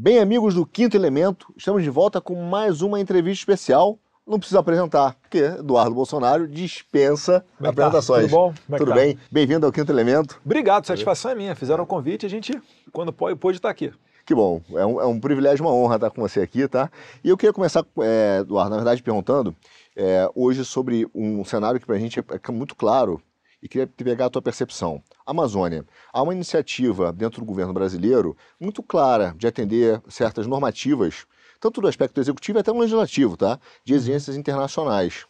Bem, amigos do Quinto Elemento, estamos de volta com mais uma entrevista especial. Não precisa apresentar, porque Eduardo Bolsonaro dispensa Como é que apresentações. Tá? Tudo bom? Como é Tudo tá? bem? Bem-vindo ao Quinto Elemento. Obrigado, satisfação é minha. Fizeram o convite, a gente, quando pôde, pôde estar aqui. Que bom, é um, é um privilégio, uma honra estar com você aqui, tá? E eu queria começar, é, Eduardo, na verdade, perguntando é, hoje sobre um cenário que para a gente é, é muito claro e queria pegar a tua percepção. Amazônia. Há uma iniciativa dentro do governo brasileiro muito clara de atender certas normativas, tanto do aspecto executivo até no legislativo, tá? De exigências internacionais.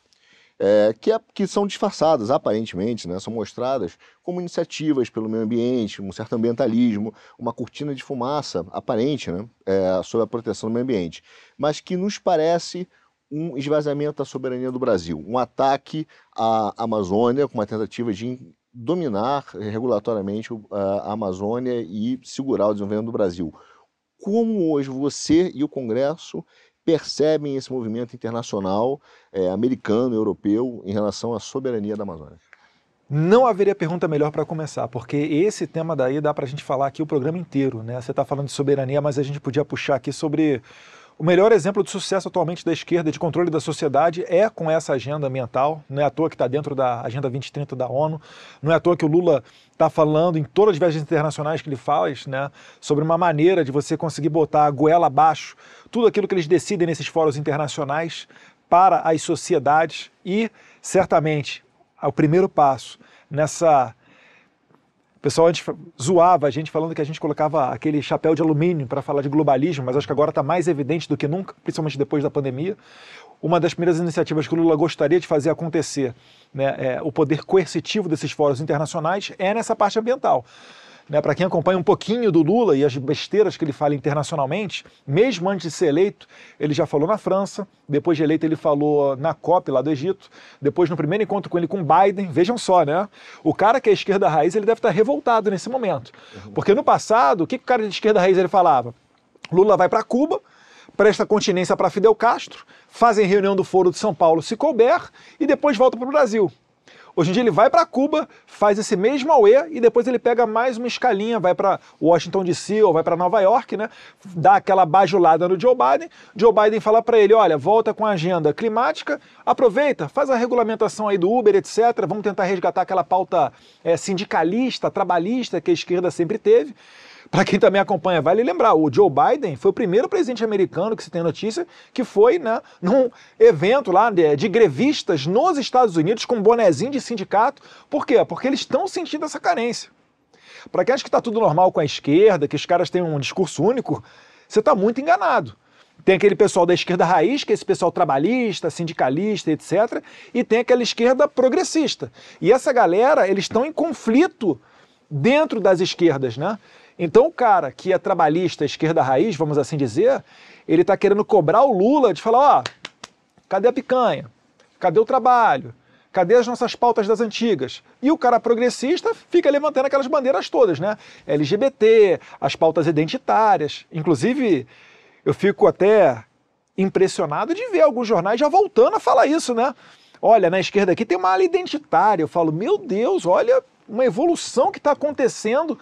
É, que, é- que são disfarçadas, aparentemente, né? são mostradas como iniciativas pelo meio ambiente, um certo ambientalismo, uma cortina de fumaça aparente né? é, sobre a proteção do meio ambiente, mas que nos parece um esvaziamento da soberania do Brasil, um ataque à Amazônia com uma tentativa de dominar regulatoriamente a Amazônia e segurar o desenvolvimento do Brasil. Como hoje você e o Congresso percebem esse movimento internacional eh, americano, europeu, em relação à soberania da Amazônia? Não haveria pergunta melhor para começar, porque esse tema daí dá para a gente falar aqui o programa inteiro, né? Você está falando de soberania, mas a gente podia puxar aqui sobre o melhor exemplo de sucesso atualmente da esquerda de controle da sociedade é com essa agenda ambiental. Não é à toa que está dentro da Agenda 2030 da ONU. Não é à toa que o Lula está falando em todas as viagens internacionais que ele faz, né, sobre uma maneira de você conseguir botar a goela abaixo tudo aquilo que eles decidem nesses fóruns internacionais para as sociedades e certamente o primeiro passo nessa o pessoal antes zoava a gente falando que a gente colocava aquele chapéu de alumínio para falar de globalismo, mas acho que agora está mais evidente do que nunca, principalmente depois da pandemia. Uma das primeiras iniciativas que o Lula gostaria de fazer acontecer, né, é, o poder coercitivo desses fóruns internacionais, é nessa parte ambiental. Né, para quem acompanha um pouquinho do Lula e as besteiras que ele fala internacionalmente, mesmo antes de ser eleito, ele já falou na França, depois de eleito ele falou na COP lá do Egito, depois no primeiro encontro com ele com Biden, vejam só, né? O cara que é esquerda raiz, ele deve estar revoltado nesse momento. Porque no passado, o que, que o cara de esquerda raiz ele falava? Lula vai para Cuba, presta continência para Fidel Castro, fazem reunião do Foro de São Paulo se couber e depois volta para o Brasil. Hoje em dia ele vai para Cuba, faz esse mesmo auê e depois ele pega mais uma escalinha, vai para Washington DC ou vai para Nova York, né? Dá aquela bajulada no Joe Biden. Joe Biden fala para ele, olha, volta com a agenda climática, aproveita, faz a regulamentação aí do Uber, etc. Vamos tentar resgatar aquela pauta eh, sindicalista, trabalhista que a esquerda sempre teve. Para quem também acompanha, vale lembrar, o Joe Biden foi o primeiro presidente americano que se tem notícia que foi né, num evento lá de, de grevistas nos Estados Unidos com um bonezinho de sindicato. Por quê? Porque eles estão sentindo essa carência. Para quem acha que está tudo normal com a esquerda, que os caras têm um discurso único, você está muito enganado. Tem aquele pessoal da esquerda raiz, que é esse pessoal trabalhista, sindicalista, etc. E tem aquela esquerda progressista. E essa galera, eles estão em conflito dentro das esquerdas, né? Então o cara que é trabalhista, esquerda raiz, vamos assim dizer, ele está querendo cobrar o Lula de falar, ó, cadê a picanha? Cadê o trabalho? Cadê as nossas pautas das antigas? E o cara progressista fica levantando aquelas bandeiras todas, né? LGBT, as pautas identitárias. Inclusive, eu fico até impressionado de ver alguns jornais já voltando a falar isso, né? Olha, na esquerda aqui tem uma ala identitária. Eu falo, meu Deus, olha uma evolução que está acontecendo.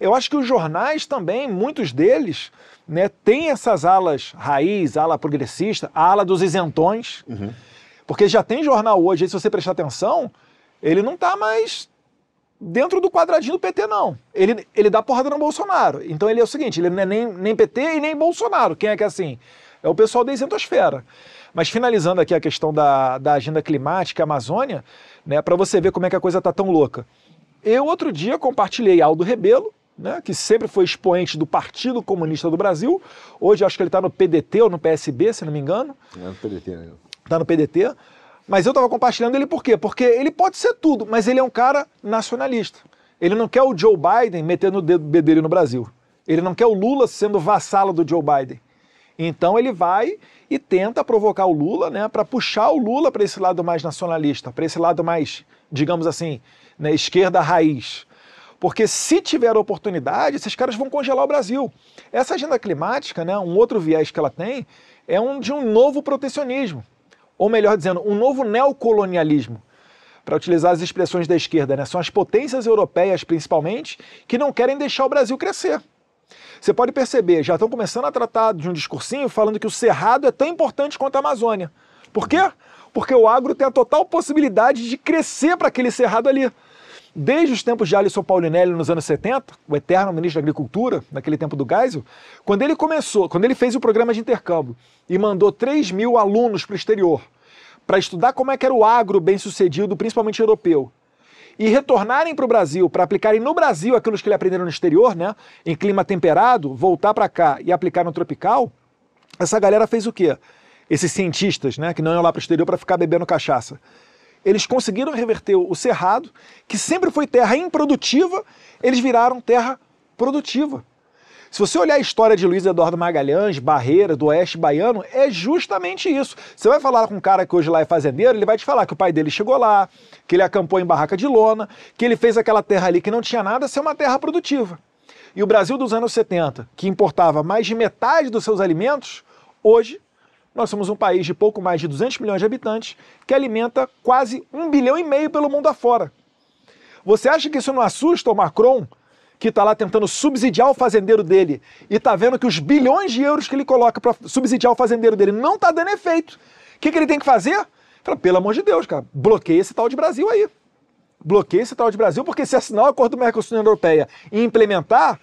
Eu acho que os jornais também, muitos deles, né, têm essas alas raiz, ala progressista, a ala dos isentões. Porque já tem jornal hoje, se você prestar atenção, ele não está mais dentro do quadradinho do PT, não. Ele, ele dá porrada no Bolsonaro. Então ele é o seguinte, ele não é nem, nem PT e nem Bolsonaro. Quem é que é assim? É o pessoal da isentosfera. Mas finalizando aqui a questão da, da agenda climática Amazônia, né, para você ver como é que a coisa está tão louca. Eu outro dia compartilhei Aldo Rebelo, né, que sempre foi expoente do Partido Comunista do Brasil. Hoje acho que ele está no PDT ou no PSB, se não me engano É no PDT, né? tá no PDT. Mas eu estava compartilhando ele por quê? Porque ele pode ser tudo, mas ele é um cara nacionalista. Ele não quer o Joe Biden metendo o dedo bedelho no Brasil. Ele não quer o Lula sendo vassalo do Joe Biden. Então ele vai e tenta provocar o Lula, né, para puxar o Lula para esse lado mais nacionalista, para esse lado mais, digamos assim, né, esquerda raiz. Porque se tiver oportunidade, esses caras vão congelar o Brasil. Essa agenda climática, né, um outro viés que ela tem, é um de um novo protecionismo. Ou melhor dizendo, um novo neocolonialismo. Para utilizar as expressões da esquerda, né? são as potências europeias, principalmente, que não querem deixar o Brasil crescer. Você pode perceber, já estão começando a tratar de um discursinho falando que o cerrado é tão importante quanto a Amazônia. Por quê? Porque o agro tem a total possibilidade de crescer para aquele cerrado ali. Desde os tempos de Alisson Paulinelli nos anos 70, o eterno ministro da Agricultura, naquele tempo do Geisel, quando ele começou, quando ele fez o programa de intercâmbio e mandou 3 mil alunos para o exterior para estudar como é que era o agro bem sucedido, principalmente europeu, e retornarem para o Brasil, para aplicarem no Brasil aquilo que eles aprenderam no exterior, né, em clima temperado, voltar para cá e aplicar no tropical, essa galera fez o quê? Esses cientistas, né, que não iam lá para o exterior para ficar bebendo cachaça eles conseguiram reverter o cerrado, que sempre foi terra improdutiva, eles viraram terra produtiva. Se você olhar a história de Luiz Eduardo Magalhães, Barreira, do Oeste Baiano, é justamente isso. Você vai falar com um cara que hoje lá é fazendeiro, ele vai te falar que o pai dele chegou lá, que ele acampou em barraca de lona, que ele fez aquela terra ali que não tinha nada ser uma terra produtiva. E o Brasil dos anos 70, que importava mais de metade dos seus alimentos, hoje nós somos um país de pouco mais de 200 milhões de habitantes que alimenta quase um bilhão e meio pelo mundo afora. Você acha que isso não assusta o Macron, que está lá tentando subsidiar o fazendeiro dele e está vendo que os bilhões de euros que ele coloca para subsidiar o fazendeiro dele não está dando efeito? O que, que ele tem que fazer? Fala, pelo amor de Deus, cara, bloqueia esse tal de Brasil aí. Bloqueia esse tal de Brasil, porque se assinar o acordo do Mercosul União Europeia e implementar,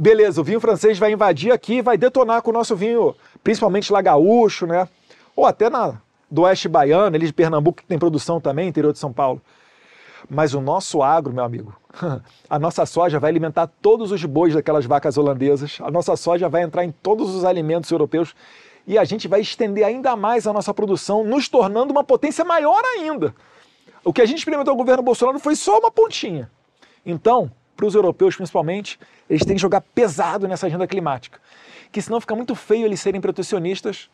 beleza, o vinho francês vai invadir aqui e vai detonar com o nosso vinho principalmente lá gaúcho, né? Ou até na, do oeste baiano, ali de Pernambuco, que tem produção também, interior de São Paulo. Mas o nosso agro, meu amigo, a nossa soja vai alimentar todos os bois daquelas vacas holandesas, a nossa soja vai entrar em todos os alimentos europeus e a gente vai estender ainda mais a nossa produção, nos tornando uma potência maior ainda. O que a gente experimentou com o governo Bolsonaro foi só uma pontinha. Então, para os europeus principalmente, eles têm que jogar pesado nessa agenda climática que senão fica muito feio eles serem protecionistas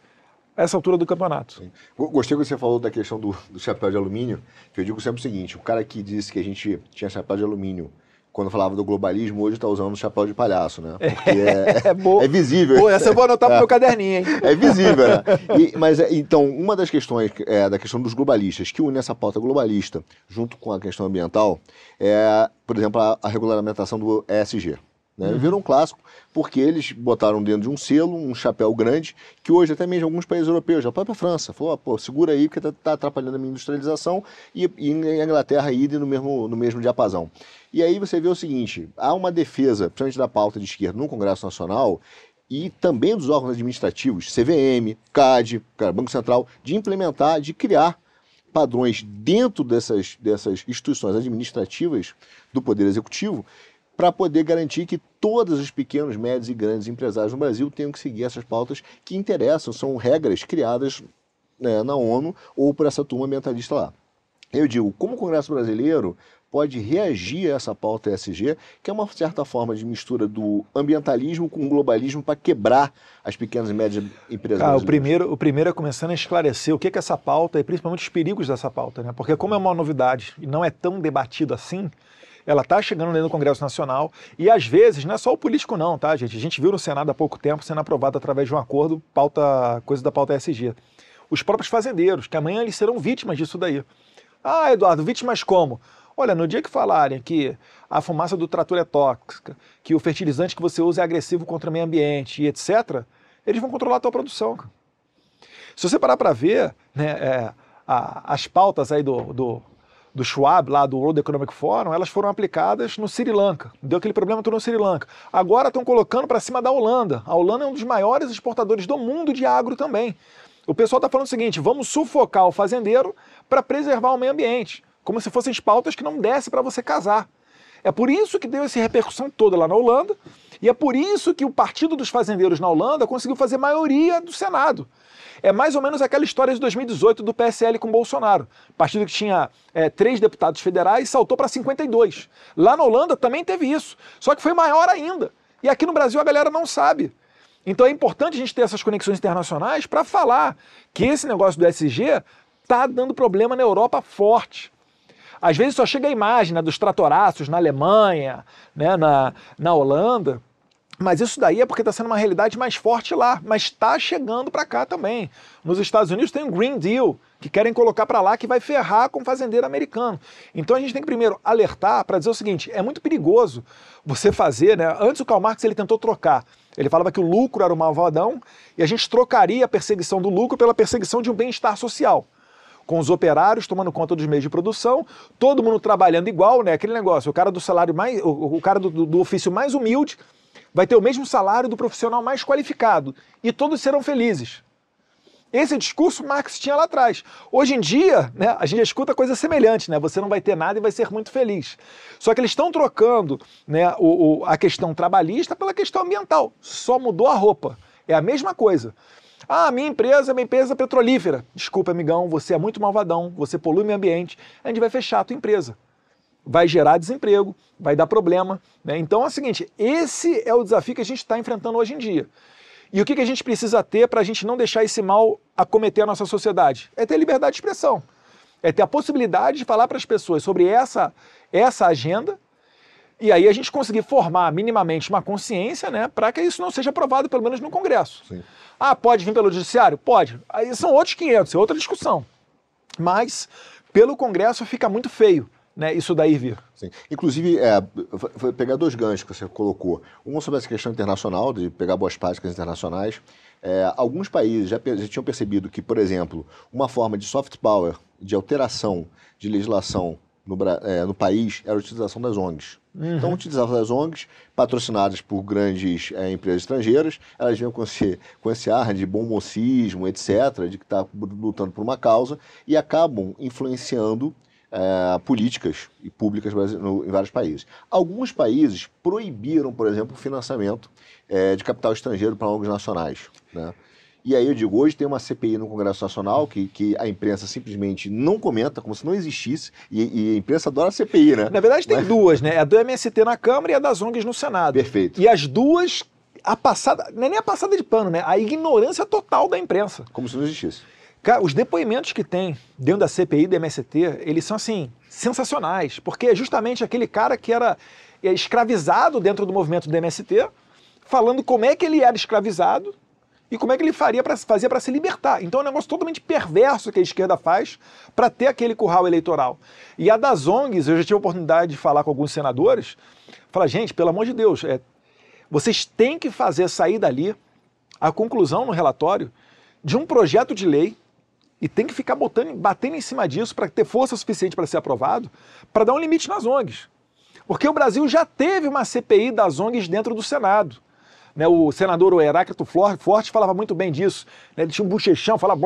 a essa altura do campeonato. Gostei que você falou da questão do, do, chapéu de alumínio, que eu digo sempre o seguinte, o cara que disse que a gente tinha chapéu de alumínio quando falava do globalismo, hoje está usando o chapéu de palhaço, né? Porque é, é, é visível. Pô, essa eu vou anotar pro meu caderninho, hein? É visível, né? E, mas, é, então, uma das questões é da questão dos globalistas, que une essa pauta globalista junto com a questão ambiental, é, por exemplo, a, a regulamentação do ESG. Né? Uhum. Virou um clássico porque eles botaram dentro de um selo, um chapéu grande, que hoje até mesmo alguns países europeus, a própria França, falou, pô, segura aí porque está tá atrapalhando a minha industrialização e, e em Inglaterra idem no mesmo, no mesmo diapasão. E aí você vê o seguinte, há uma defesa, principalmente da pauta de esquerda no Congresso Nacional, e também dos órgãos administrativos, CVM, CAD, Banco Central, de implementar, de criar padrões dentro dessas, dessas instituições administrativas do Poder Executivo para poder garantir que todos os pequenos, médios e grandes empresários no Brasil tenham que seguir essas pautas que interessam, são regras criadas né, na ONU ou por essa turma ambientalista lá. Eu digo, como o Congresso Brasileiro pode reagir a essa pauta ESG, que é uma certa forma de mistura do ambientalismo com o globalismo para quebrar as pequenas e médias empresas. Ah, o primeiro, o primeiro é começando a esclarecer o que é essa pauta e principalmente os perigos dessa pauta, né? Porque como é uma novidade e não é tão debatido assim, ela está chegando dentro do Congresso Nacional e às vezes não é só o político não, tá, gente? A gente viu no Senado há pouco tempo sendo aprovado através de um acordo, pauta, coisa da pauta ESG. Os próprios fazendeiros, que amanhã eles serão vítimas disso daí. Ah, Eduardo, vítimas como? Olha, no dia que falarem que a fumaça do trator é tóxica, que o fertilizante que você usa é agressivo contra o meio ambiente e etc., eles vão controlar a tua produção. Se você parar para ver né, é, a, as pautas aí do, do, do Schwab, lá do World Economic Forum, elas foram aplicadas no Sri Lanka. Deu aquele problema todo no Sri Lanka. Agora estão colocando para cima da Holanda. A Holanda é um dos maiores exportadores do mundo de agro também. O pessoal está falando o seguinte: vamos sufocar o fazendeiro para preservar o meio ambiente, como se fossem pautas que não desse para você casar. É por isso que deu essa repercussão toda lá na Holanda, e é por isso que o Partido dos Fazendeiros na Holanda conseguiu fazer maioria do Senado. É mais ou menos aquela história de 2018 do PSL com Bolsonaro. Partido que tinha é, três deputados federais saltou para 52. Lá na Holanda também teve isso, só que foi maior ainda. E aqui no Brasil a galera não sabe. Então é importante a gente ter essas conexões internacionais para falar que esse negócio do SG está dando problema na Europa forte. Às vezes só chega a imagem né, dos tratoraços na Alemanha, né, na, na Holanda, Mas isso daí é porque está sendo uma realidade mais forte lá, mas está chegando para cá também. Nos Estados Unidos tem um Green Deal que querem colocar para lá que vai ferrar com o fazendeiro americano. Então a gente tem que primeiro alertar para dizer o seguinte: é muito perigoso você fazer, né? Antes o Karl Marx ele tentou trocar. Ele falava que o lucro era o malvadão e a gente trocaria a perseguição do lucro pela perseguição de um bem-estar social com os operários tomando conta dos meios de produção, todo mundo trabalhando igual, né? Aquele negócio, o cara do salário mais, o, o cara do, do, ofício mais humilde vai ter o mesmo salário do profissional mais qualificado e todos serão felizes. Esse discurso Marx tinha lá atrás. Hoje em dia, né, a gente escuta coisa semelhante, né? Você não vai ter nada e vai ser muito feliz. Só que eles estão trocando né, o, o, a questão trabalhista pela questão ambiental. Só mudou a roupa. É a mesma coisa. Ah, minha empresa é uma empresa petrolífera. Desculpa, amigão, você é muito malvadão, você polui o meio ambiente, a gente vai fechar a tua empresa. Vai gerar desemprego, vai dar problema. Né? Então é o seguinte: esse é o desafio que a gente está enfrentando hoje em dia. E o que, que a gente precisa ter para a gente não deixar esse mal acometer a nossa sociedade? É ter liberdade de expressão. É ter a possibilidade de falar para as pessoas sobre essa, essa agenda e aí a gente conseguir formar minimamente uma consciência né, para que isso não seja aprovado, pelo menos no Congresso. Sim. Ah, pode vir pelo Judiciário? Pode. Aí são outros 500, é outra discussão. Mas pelo Congresso fica muito feio né, isso daí vir. Sim. Inclusive, é, foi pegar dois ganchos que você colocou. Um sobre essa questão internacional, de pegar boas práticas internacionais. É, alguns países já, já, tinham percebido que, por exemplo, uma forma de soft power, de alteração de legislação no, é, no país, era a utilização das ONGs. Uhum. Então, utilizavam as ONGs, patrocinadas por grandes é, empresas estrangeiras, elas vinham com esse, com esse ar de bom mocismo, etc., de que está lutando por uma causa, e acabam influenciando é, políticas e públicas no, em vários países. Alguns países proibiram, por exemplo, o financiamento é, de capital estrangeiro para ONGs nacionais. Né? E aí eu digo, hoje tem uma CPI no Congresso Nacional que, que a imprensa simplesmente não comenta, como se não existisse, e, e a imprensa adora a CPI, né? Na verdade tem Mas... duas, né? É a do MST na Câmara e a das ONGs no Senado. Perfeito. E as duas, a passada, não é nem a passada de pano, né? A ignorância total da imprensa. Como se não existisse. Cara, os depoimentos que tem dentro da CPI do MST, eles são assim, sensacionais, porque é justamente aquele cara que era é, escravizado dentro do movimento do MST, falando como é que ele era escravizado e como é que ele faria para fazia para se libertar. Então é um negócio totalmente perverso que a esquerda faz para ter aquele curral eleitoral. E a das ONGs, eu já tive a oportunidade de falar com alguns senadores, falar, gente, pelo amor de Deus, é, vocês têm que fazer sair dali a conclusão no relatório de um projeto de lei e tem que ficar botando, batendo em cima disso para ter força suficiente para ser aprovado, para dar um limite nas ONGs. Porque o Brasil já teve uma CPI das ONGs dentro do Senado. Né, o senador Heráclito Forte falava muito bem disso. Né, ele tinha um bochechão, falava,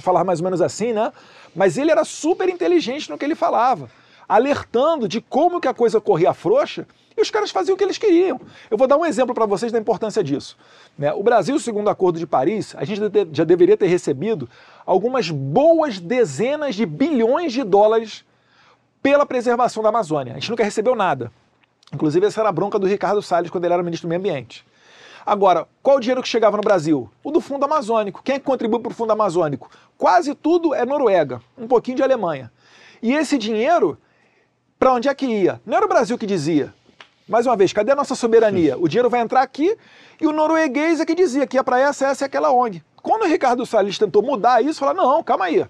falava mais ou menos assim, né? Mas ele era super inteligente no que ele falava, alertando de como que a coisa corria frouxa e os caras faziam o que eles queriam. Eu vou dar um exemplo para vocês da importância disso. Né? O Brasil, segundo o Acordo de Paris, a gente já deveria ter recebido algumas boas dezenas de bilhões de dólares pela preservação da Amazônia. A gente nunca recebeu nada. Inclusive, essa era a bronca do Ricardo Salles quando ele era ministro do Meio Ambiente. Agora, qual o dinheiro que chegava no Brasil? O do Fundo Amazônico. Quem é que contribui para o Fundo Amazônico? Quase tudo é Noruega, um pouquinho de Alemanha. E esse dinheiro, para onde é que ia? Não era o Brasil que dizia. Mais uma vez, cadê a nossa soberania? O dinheiro vai entrar aqui e o norueguês é que dizia que ia para essa, essa e aquela ONG. Quando o Ricardo Salles tentou mudar isso, falar: não, calma aí.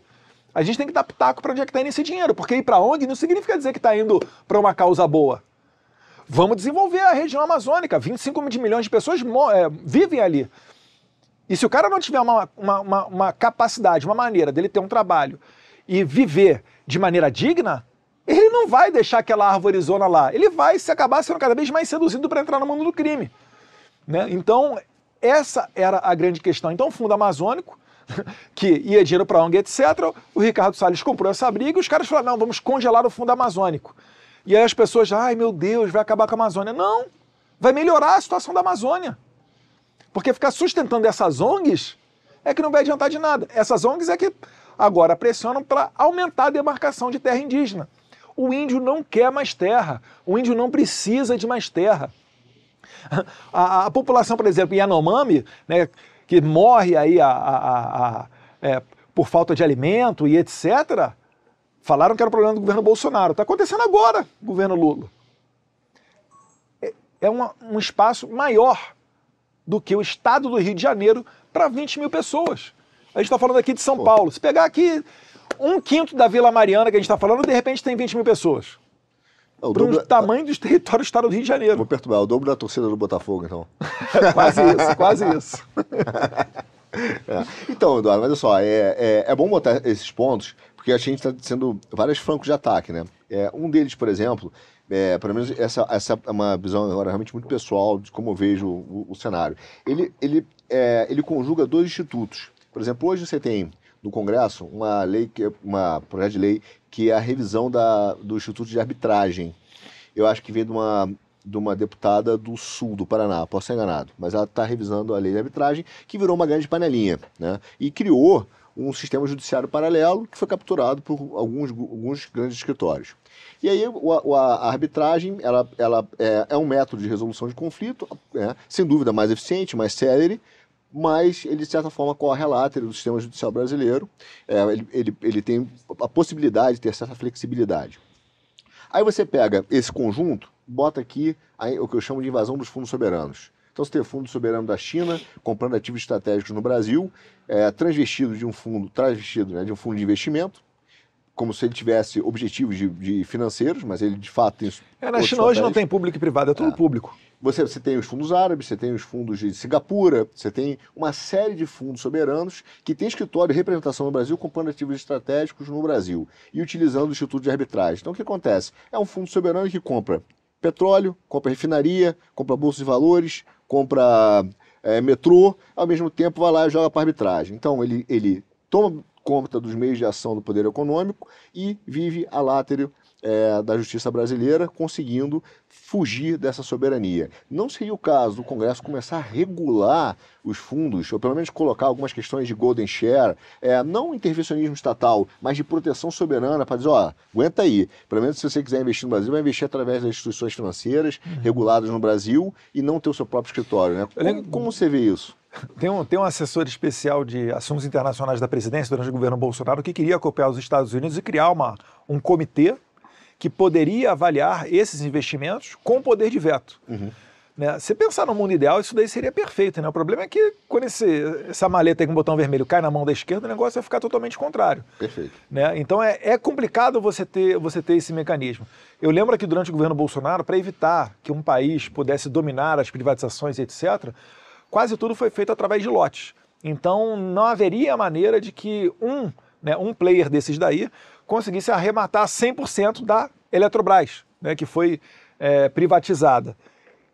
A gente tem que dar pitaco para onde é que está indo esse dinheiro, porque ir para ONG não significa dizer que está indo para uma causa boa. Vamos desenvolver a região amazônica. 25 milhões de pessoas é, vivem ali. E se o cara não tiver uma, uma, uma, uma capacidade, uma maneira dele ter um trabalho e viver de maneira digna, ele não vai deixar aquela arvorizona lá. Ele vai se acabar sendo cada vez mais seduzido para entrar no mundo do crime. Né? Então, essa era a grande questão. Então, o Fundo Amazônico, que ia dinheiro para a ONG, etc., o Ricardo Salles comprou essa briga e os caras falaram: não, vamos congelar o Fundo Amazônico. E aí as pessoas, ai meu Deus, vai acabar com a Amazônia. Não, vai melhorar a situação da Amazônia. Porque ficar sustentando essas ONGs é que não vai adiantar de nada. Essas ONGs é que agora pressionam para aumentar a demarcação de terra indígena. O índio não quer mais terra, o índio não precisa de mais terra. A, a população, por exemplo, Yanomami, né, que morre aí a, a, é, por falta de alimento e etc., falaram que era o problema do governo Bolsonaro. Está acontecendo agora, governo Lula. É, é uma, um espaço maior do que o estado do Rio de Janeiro para 20 mil pessoas. A gente está falando aqui de São. Paulo. Se pegar aqui um quinto da Vila Mariana que a gente está falando, de repente tem 20 mil pessoas. É, o tamanho dos territórios do estado do Rio de Janeiro. Vou perturbar, é o dobro da torcida do Botafogo, então. quase isso, quase isso. é. Então, Eduardo, mas olha só, é, é, é, bom botar esses pontos, porque a gente está sendo vários francos de ataque, né? É, um deles, por exemplo, é, pelo menos essa, essa é uma visão agora realmente muito pessoal de como eu vejo o, o cenário. Ele, ele, é, ele conjuga dois institutos. Por exemplo, hoje você tem no Congresso uma lei, que, uma projeto de lei que é a revisão da, do Instituto de Arbitragem. Eu acho que vem de uma, de uma deputada do sul do Paraná, posso ser enganado, mas ela está revisando a lei de arbitragem, que virou uma grande panelinha, né? E criou um sistema judiciário paralelo que foi capturado por alguns, alguns grandes escritórios. E aí o, a, a, arbitragem ela, ela é, é, um método de resolução de conflito, é, sem dúvida mais eficiente, mais célere, mas ele, de certa forma, corre a látera do sistema judicial brasileiro. É, ele, ele, ele tem a possibilidade de ter certa flexibilidade. Aí você pega esse conjunto, bota aqui aí, o que eu chamo de invasão dos fundos soberanos. Então, você tem fundo soberano da China comprando ativos estratégicos no Brasil, é, transvestido de um fundo, transvestido né, de um fundo de investimento, como se ele tivesse objetivos de, de financeiros, mas ele de fato tem. É, na China hoje não tem público e privado, é tudo é. público. Você, você tem os fundos árabes, você tem os fundos de Singapura, você tem uma série de fundos soberanos que tem escritório de representação no Brasil comprando ativos estratégicos no Brasil e utilizando o Instituto de Arbitragem. Então o que acontece? É um fundo soberano que compra petróleo, compra refinaria, compra bolsa de valores, compra é, metrô, ao mesmo tempo vai lá e joga para arbitragem. Então ele, ele toma conta dos meios de ação do poder econômico e vive a látero é, da justiça brasileira, conseguindo fugir dessa soberania. Não seria o caso do Congresso começar a regular os fundos, ou pelo menos colocar algumas questões de golden share, é, não intervencionismo estatal, mas de proteção soberana, para dizer, ó, aguenta aí, pelo menos se você quiser investir no Brasil, vai investir através das instituições financeiras uhum. reguladas no Brasil e não ter o seu próprio escritório. Né? Como, como você vê isso? Tem um, tem um assessor especial de assuntos internacionais da presidência durante o governo Bolsonaro que queria copiar os Estados Unidos e criar uma, um comitê que poderia avaliar esses investimentos com poder de veto. Uhum. Né? Se pensar no mundo ideal, isso daí seria perfeito. Né? O problema é que quando esse, essa maleta aí com o botão vermelho cai na mão da esquerda, o negócio vai ficar totalmente contrário. Perfeito. Né? Então é, é complicado você ter, você ter esse mecanismo. Eu lembro que durante o governo Bolsonaro, para evitar que um país pudesse dominar as privatizações, etc., quase tudo foi feito através de lotes. Então não haveria maneira de que um, né, um player desses daí conseguisse arrematar 100% da Eletrobras, né, que foi é, privatizada.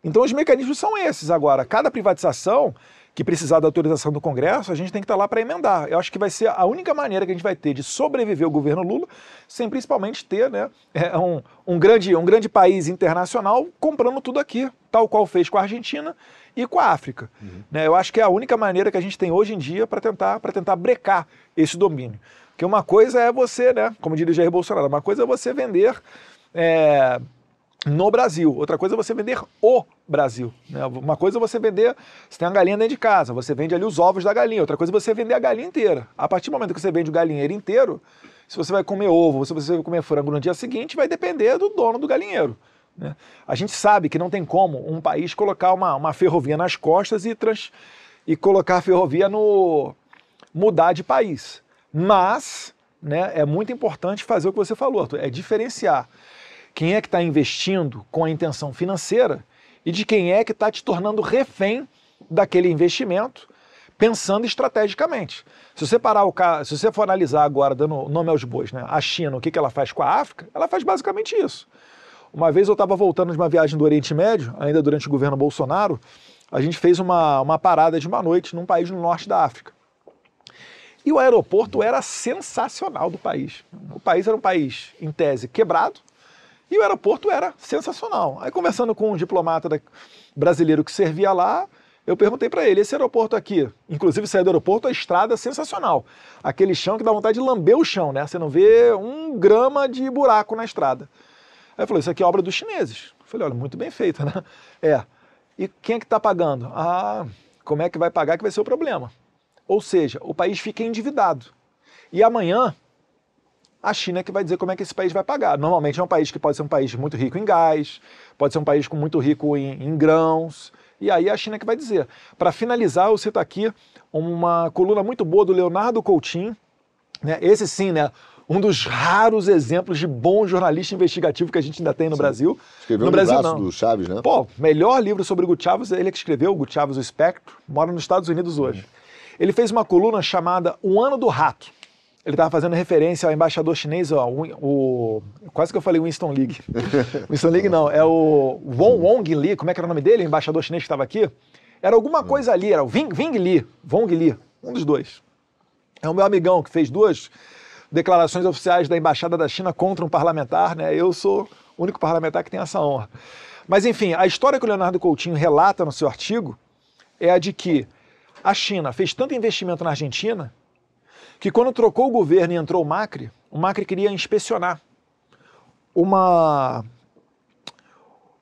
Então os mecanismos são esses agora. Cada privatização que precisar da autorização do Congresso, a gente tem que estar lá para emendar. Eu acho que vai ser a única maneira que a gente vai ter de sobreviver o governo Lula, sem principalmente ter né, é, um, um, grande, um grande país internacional comprando tudo aqui, tal qual fez com a Argentina e com a África. Uhum. Né, eu acho que é a única maneira que a gente tem hoje em dia para tentar, tentar brecar esse domínio. Porque uma coisa é você, né, como diria Jair Bolsonaro, uma coisa é você vender é, no Brasil, outra coisa é você vender o Brasil. Né? Uma coisa é você vender, você tem uma galinha dentro de casa, você vende ali os ovos da galinha, outra coisa é você vender a galinha inteira. A partir do momento que você vende o galinheiro inteiro, se você vai comer ovo, se você vai comer frango no dia seguinte, vai depender do dono do galinheiro. Né? A gente sabe que não tem como um país colocar uma, uma ferrovia nas costas e, trans, e colocar a ferrovia no. mudar de país. Mas né, é muito importante fazer o que você falou, Arthur, é diferenciar quem é que está investindo com a intenção financeira e de quem é que está te tornando refém daquele investimento, pensando estrategicamente. Se você parar o se você for analisar agora, dando nome aos bois, né, a China, o que, que ela faz com a África, ela faz basicamente isso. Uma vez eu estava voltando de uma viagem do Oriente Médio, ainda durante o governo Bolsonaro, a gente fez uma, uma parada de uma noite num país no norte da África. E o aeroporto era sensacional do país. O país era um país, em tese, quebrado, e o aeroporto era sensacional. Aí, conversando com um diplomata brasileiro que servia lá, eu perguntei para ele: esse aeroporto aqui, inclusive sair do aeroporto, a estrada é sensacional. Aquele chão que dá vontade de lamber o chão, né? Você não vê um grama de buraco na estrada. Aí falou: isso aqui é obra dos chineses. Eu falei: olha, muito bem feita, né? É. E quem é que está pagando? Ah, como é que vai pagar que vai ser o problema? Ou seja, o país fica endividado. E amanhã, a China é que vai dizer como é que esse país vai pagar. Normalmente é um país que pode ser um país muito rico em gás, pode ser um país muito rico em, em grãos, E aí a China que vai dizer. Para finalizar, eu cito aqui uma coluna muito boa do Leonardo Coutinho, né? esse sim, né? um dos raros exemplos de bom jornalista investigativo que a gente ainda tem no Sim. Brasil. Escreveu no Brasil não. do Chaves, né? Pô, melhor livro sobre o Guto Chaves, ele que escreveu, o Chaves, o Espectro, mora nos Estados Unidos hoje. Uhum. Ele fez uma coluna chamada O Ano do Rato. Ele estava fazendo referência ao embaixador chinês, ó, o, o, quase que eu falei Winston League. Winston League não, é o Wong, Wong Li, como é que era o nome dele, o embaixador chinês que estava aqui? Era alguma uhum. coisa ali, era o Ving, Ving Li, Wong Li, um dos dois. É o meu amigão que fez duas declarações oficiais da Embaixada da China contra um parlamentar, né? Eu sou o único parlamentar que tem essa honra. Mas, enfim, a história que o Leonardo Coutinho relata no seu artigo é a de que a China fez tanto investimento na Argentina que, quando trocou o governo e entrou o Macri, o Macri queria inspecionar uma,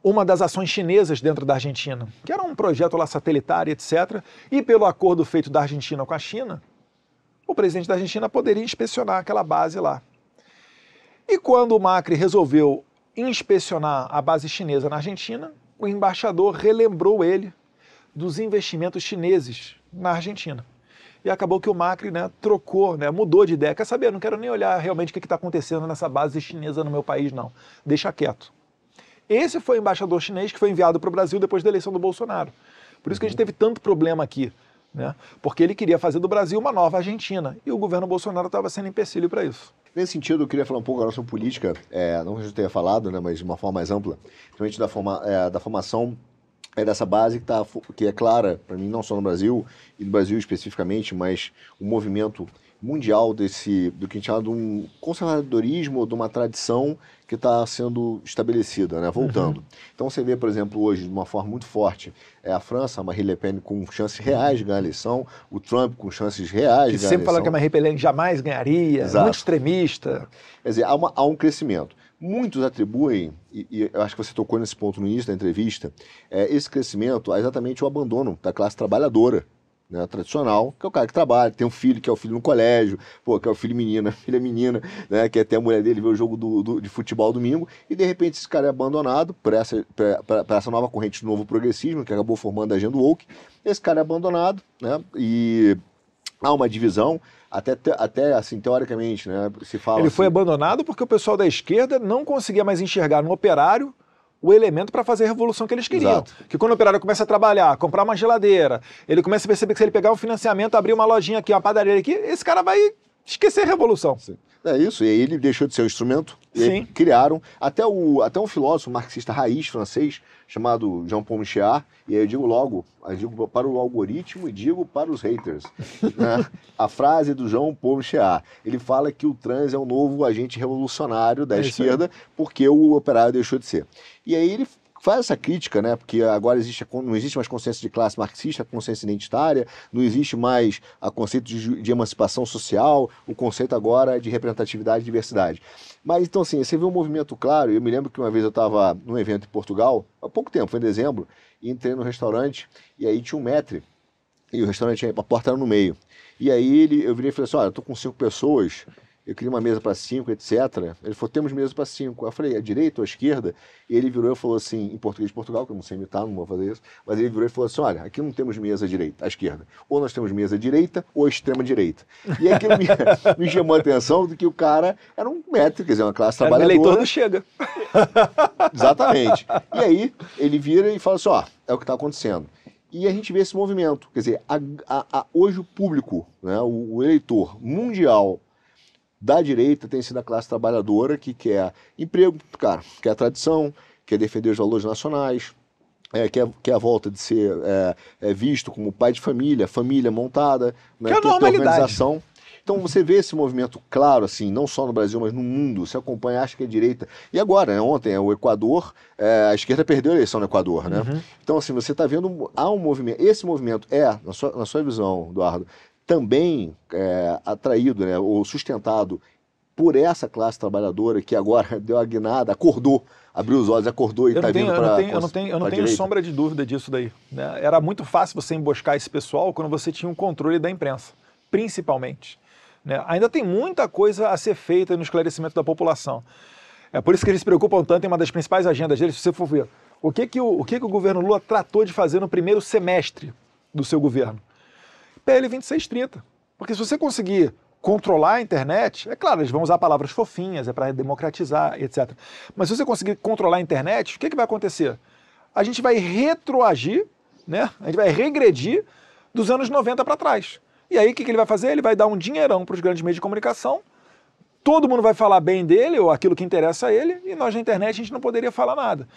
uma das ações chinesas dentro da Argentina, que era um projeto lá satelitar, etc. E pelo acordo feito da Argentina com a China, o presidente da Argentina poderia inspecionar aquela base lá. E quando o Macri resolveu inspecionar a base chinesa na Argentina, o embaixador relembrou ele dos investimentos chineses na Argentina. E acabou que o Macri né, trocou, né, mudou de ideia. Quer saber? Não quero nem olhar realmente o que está acontecendo nessa base chinesa no meu país, não. Deixa quieto. Esse foi o embaixador chinês que foi enviado para o Brasil depois da eleição do Bolsonaro. Por isso que a gente teve tanto problema aqui né? porque ele queria fazer do Brasil uma nova Argentina. E o governo Bolsonaro estava sendo empecilho para isso. Nesse sentido, eu queria falar um pouco agora sobre política, é, não que a gente tenha falado, né, mas de uma forma mais ampla, principalmente da, forma, é, da formação é dessa base que, tá, que é clara, para mim, não só no Brasil, e no Brasil especificamente, mas o movimento mundial desse do que a gente chama de um conservadorismo, de uma tradição que está sendo estabelecida, né? voltando. Uhum. Então você vê, por exemplo, hoje, de uma forma muito forte, é a França, a Marine Le Pen com chances reais de ganhar a eleição, o Trump com chances reais que de ganhar a eleição. sempre falou que a Marine Le Pen jamais ganharia, Exato. muito extremista. Quer dizer, há, uma, há um crescimento. Muitos atribuem, e, e, eu acho que você tocou nesse ponto no início da entrevista, é, esse crescimento a exatamente o abandono da classe trabalhadora né, tradicional, que é o cara que trabalha, tem um filho que é o filho no colégio, pô, que é o filho menino, a filha menina, né, que até a mulher dele vê o jogo do, do, de futebol domingo, e de repente esse cara é abandonado por essa, essa nova corrente do novo progressismo, que acabou formando a agenda woke, esse cara é abandonado, né, e há uma divisão, até, até assim, teoricamente, né, se fala... Ele assim, foi abandonado porque o pessoal da esquerda não conseguia mais enxergar no operário o elemento para fazer a revolução que eles queriam. Exato. Que quando o operário começa a trabalhar, comprar uma geladeira, ele começa a perceber que se ele pegar um financiamento, abrir uma lojinha aqui, uma padaria aqui, esse cara vai esquecer a revolução. Sim. É isso, e aí ele deixou de ser um instrumento, e criaram, até, o, até um filósofo marxista raiz francês, chamado Jean-Paul Michard, e aí eu digo logo, eu digo para o algoritmo e digo para os haters, né? a frase do Jean-Paul Michard, ele fala que o trans é um novo agente revolucionário da é esquerda, porque o operário deixou de ser. E aí ele faz essa crítica, né? Porque agora existe, não existe mais consciência de classe marxista, consciência identitária, não existe mais a conceito de, de, emancipação social, o conceito agora é de representatividade e diversidade. Mas então, assim, você vê um movimento claro. Eu me lembro que uma vez eu estava num evento em Portugal, há pouco tempo, foi em dezembro, e entrei no restaurante, e aí tinha um metre, e o restaurante, a porta era no meio. E aí ele, eu virei e falei assim: olha, eu tô com cinco pessoas eu queria uma mesa para cinco, etc. Ele falou, temos mesa para cinco. Eu falei, a direita ou a esquerda? E ele virou e falou assim, em português de Portugal, que eu não sei imitar, não vou fazer isso, mas ele virou e falou assim, olha, aqui não temos mesa direita, à esquerda. Ou nós temos mesa direita ou extrema direita. E aquilo me, me chamou a atenção de que o cara era um métrico, quer dizer, uma classe era trabalhadora. eleitor não chega. Exatamente. E aí ele vira e fala assim, ó, é o que está acontecendo. E a gente vê esse movimento, quer dizer, a, a, a, hoje o público, né, o, o eleitor mundial da direita tem sido a classe trabalhadora que quer emprego, cara, quer tradição, quer defender os valores nacionais, é, quer, quer a volta de ser é, é visto como pai de família, família montada, né, que é a organização. Então você vê esse movimento claro, assim, não só no Brasil, mas no mundo. Você acompanha, acha que é direita. E agora, né, ontem, é o Equador, é, a esquerda perdeu a eleição no Equador, né? Uhum. Então, assim, você está vendo, há um movimento. Esse movimento é, na sua, na sua visão, Eduardo, também é, atraído né, ou sustentado por essa classe trabalhadora que agora deu a guinada, acordou, abriu os olhos, acordou e está vindo para tenho, eu não tenho, eu não tenho sombra de dúvida disso daí. Né? Era muito fácil você emboscar esse pessoal quando você tinha um controle da imprensa, principalmente. Né? Ainda tem muita coisa a ser feita no esclarecimento da população. É por isso que eles se preocupam tanto em uma das principais agendas deles, se você for ver O que que o, o que que o governo Lula tratou de fazer no primeiro semestre do seu governo? PL 2630. Porque se você conseguir controlar a internet, é claro, eles vão usar palavras fofinhas, é para democratizar, etc. Mas se você conseguir controlar a internet, o que, que vai acontecer? A gente vai retroagir, né? a gente vai regredir dos anos 90 para trás. E aí o que, que ele vai fazer? Ele vai dar um dinheirão para os grandes meios de comunicação, todo mundo vai falar bem dele, ou aquilo que interessa a ele, e nós na internet a gente não poderia falar nada.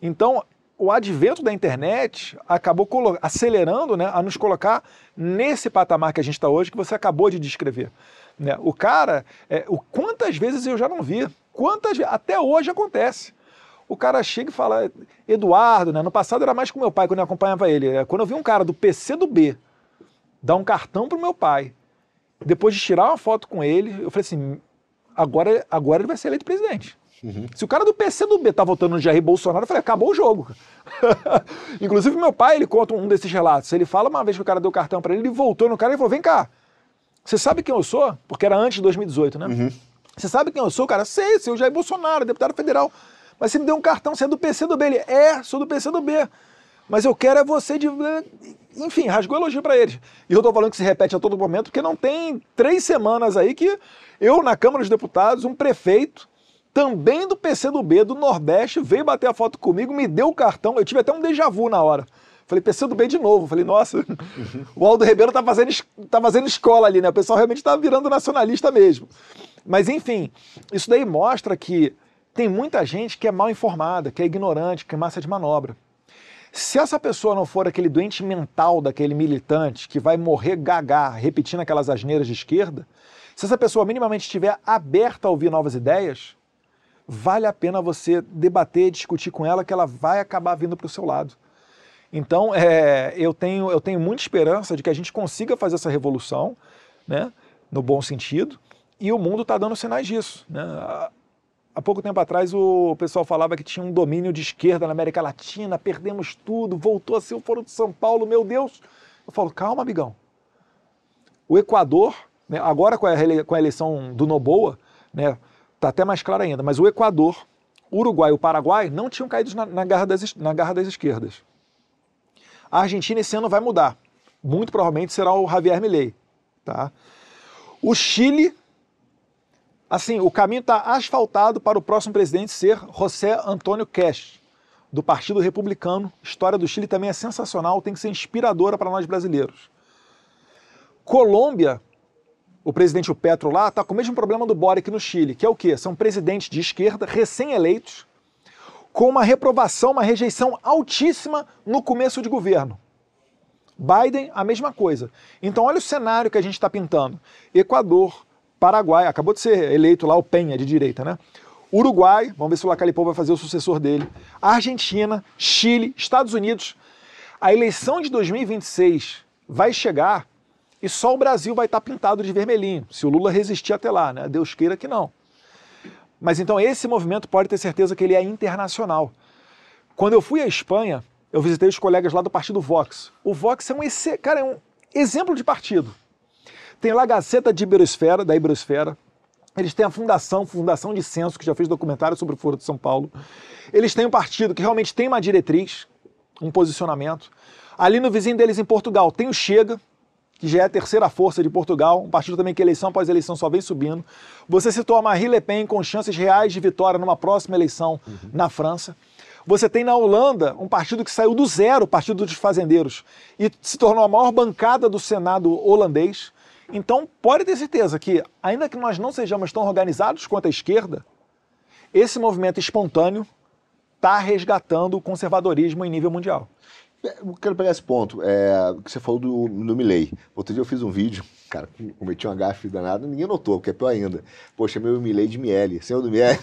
Então, o advento da internet acabou acelerando né, a nos colocar nesse patamar que a gente está hoje, que você acabou de descrever. Né? O cara, é, o, quantas vezes eu já não vi, quantas até hoje acontece. O cara chega e fala, Eduardo, né? no passado era mais com meu pai, quando eu acompanhava ele. Né? Quando eu vi um cara do PC do B dar um cartão pro meu pai, depois de tirar uma foto com ele, eu falei assim, agora, agora ele vai ser eleito presidente. Uhum. Se o cara do PC do B tá votando no Jair Bolsonaro, eu falei, acabou o jogo. Inclusive, meu pai, ele conta um desses relatos. Ele fala uma vez que o cara deu cartão para ele, ele voltou no cara e falou: vem cá, você sabe quem eu sou? Porque era antes de 2018, né? Uhum. Você sabe quem eu sou, cara? Sei, o Jair Bolsonaro, deputado federal. Mas você me deu um cartão, você é do PC do B. Ele, é, sou do PC do B. Mas eu quero é você de. Enfim, rasgou elogio para eles. E eu tô falando que se repete a todo momento, porque não tem três semanas aí que eu, na Câmara dos Deputados, um prefeito também do PCdoB do Nordeste, veio bater a foto comigo, me deu o cartão. Eu tive até um déjà vu na hora. Falei, PCdoB de novo. Falei, nossa, o Aldo Ribeiro tá fazendo, tá fazendo escola ali, né? O pessoal realmente tá virando nacionalista mesmo. Mas, enfim, isso daí mostra que tem muita gente que é mal informada, que é ignorante, que é massa de manobra. Se essa pessoa não for aquele doente mental daquele militante que vai morrer gagar repetindo aquelas asneiras de esquerda, se essa pessoa minimamente estiver aberta a ouvir novas ideias, vale a pena você debater, discutir com ela, que ela vai acabar vindo para o seu lado. Então, é, eu, tenho, eu tenho muita esperança de que a gente consiga fazer essa revolução, né, no bom sentido, e o mundo está dando sinais disso. Né? Há pouco tempo atrás o pessoal falava que tinha um domínio de esquerda na América Latina, perdemos tudo, voltou a ser o Foro de São Paulo, meu Deus. Eu falo, calma, amigão. O Equador, né, agora com a, eleição do Noboa, né, Está até mais claro ainda, mas o Equador, Uruguai e o Paraguai não tinham caído na, na, garra das, na garra das esquerdas. A Argentina esse ano vai mudar. Muito provavelmente será o Javier Milei. Tá? O Chile, assim, o caminho está asfaltado para o próximo presidente ser José Antônio Cash, do Partido Republicano. A história do Chile também é sensacional, tem que ser inspiradora para nós brasileiros. Colômbia o presidente Petro lá está com o mesmo problema do Boric no Chile, que é o quê? São presidentes de esquerda recém-eleitos, com uma reprovação, uma rejeição altíssima no começo de governo. Biden, a mesma coisa. Então, olha o cenário que a gente está pintando: Equador, Paraguai, acabou de ser eleito lá o Penha, de direita, né? Uruguai, vamos ver se o Lacalipão vai fazer o sucessor dele. Argentina, Chile, Estados Unidos. A eleição de 2026 vai chegar e só o Brasil vai estar pintado de vermelhinho, se o Lula resistir até lá, né? Deus queira que não. Mas então esse movimento pode ter certeza que ele é internacional. Quando eu fui à Espanha, eu visitei os colegas lá do partido Vox. O Vox é um, cara, é um exemplo de partido. Tem lá a Gaceta de Iberosfera, da Iberosfera. Eles têm a Fundação, Fundação de Censo, que já fez documentário sobre o Foro de São Paulo. Eles têm um partido que realmente tem uma diretriz, um posicionamento. Ali no vizinho deles em Portugal tem o Chega, que já é a terceira força de Portugal, um partido também que eleição após eleição só vem subindo. Você citou a Marie Le Pen com chances reais de vitória numa próxima eleição uhum. na França. Você tem na Holanda um partido que saiu do zero, o Partido dos Fazendeiros, e se tornou a maior bancada do Senado holandês. Então, pode ter certeza que, ainda que nós não sejamos tão organizados quanto a esquerda, esse movimento espontâneo está resgatando o conservadorismo em nível mundial. Eu quero pegar esse ponto, é, que você falou do, do Milley. Outro dia eu fiz um vídeo, cara, cometi uma gafe danada, ninguém notou, porque é pior ainda. Pô, chamei o Milley de Miele. Senhor do Miele,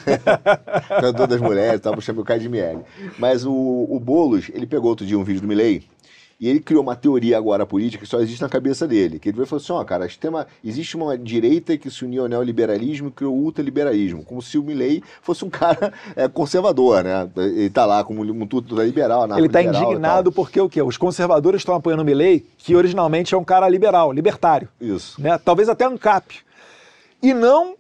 cantor das mulheres, tá? chamei o cara de Miele. Mas o, o Boulos, ele pegou outro dia um vídeo do Milley, e ele criou uma teoria agora política que só existe na cabeça dele. Que ele veio e falou assim: ó, oh, cara, extrema, existe uma direita que se uniu ao neoliberalismo e criou o ultraliberalismo. Como se o Milley fosse um cara é, conservador, né? Ele tá lá como um tudo liberal, Ele tá indignado porque o quê? Os conservadores estão apoiando o Milley, que originalmente é um cara liberal, libertário. Isso. Né? Talvez até ANCAP. E não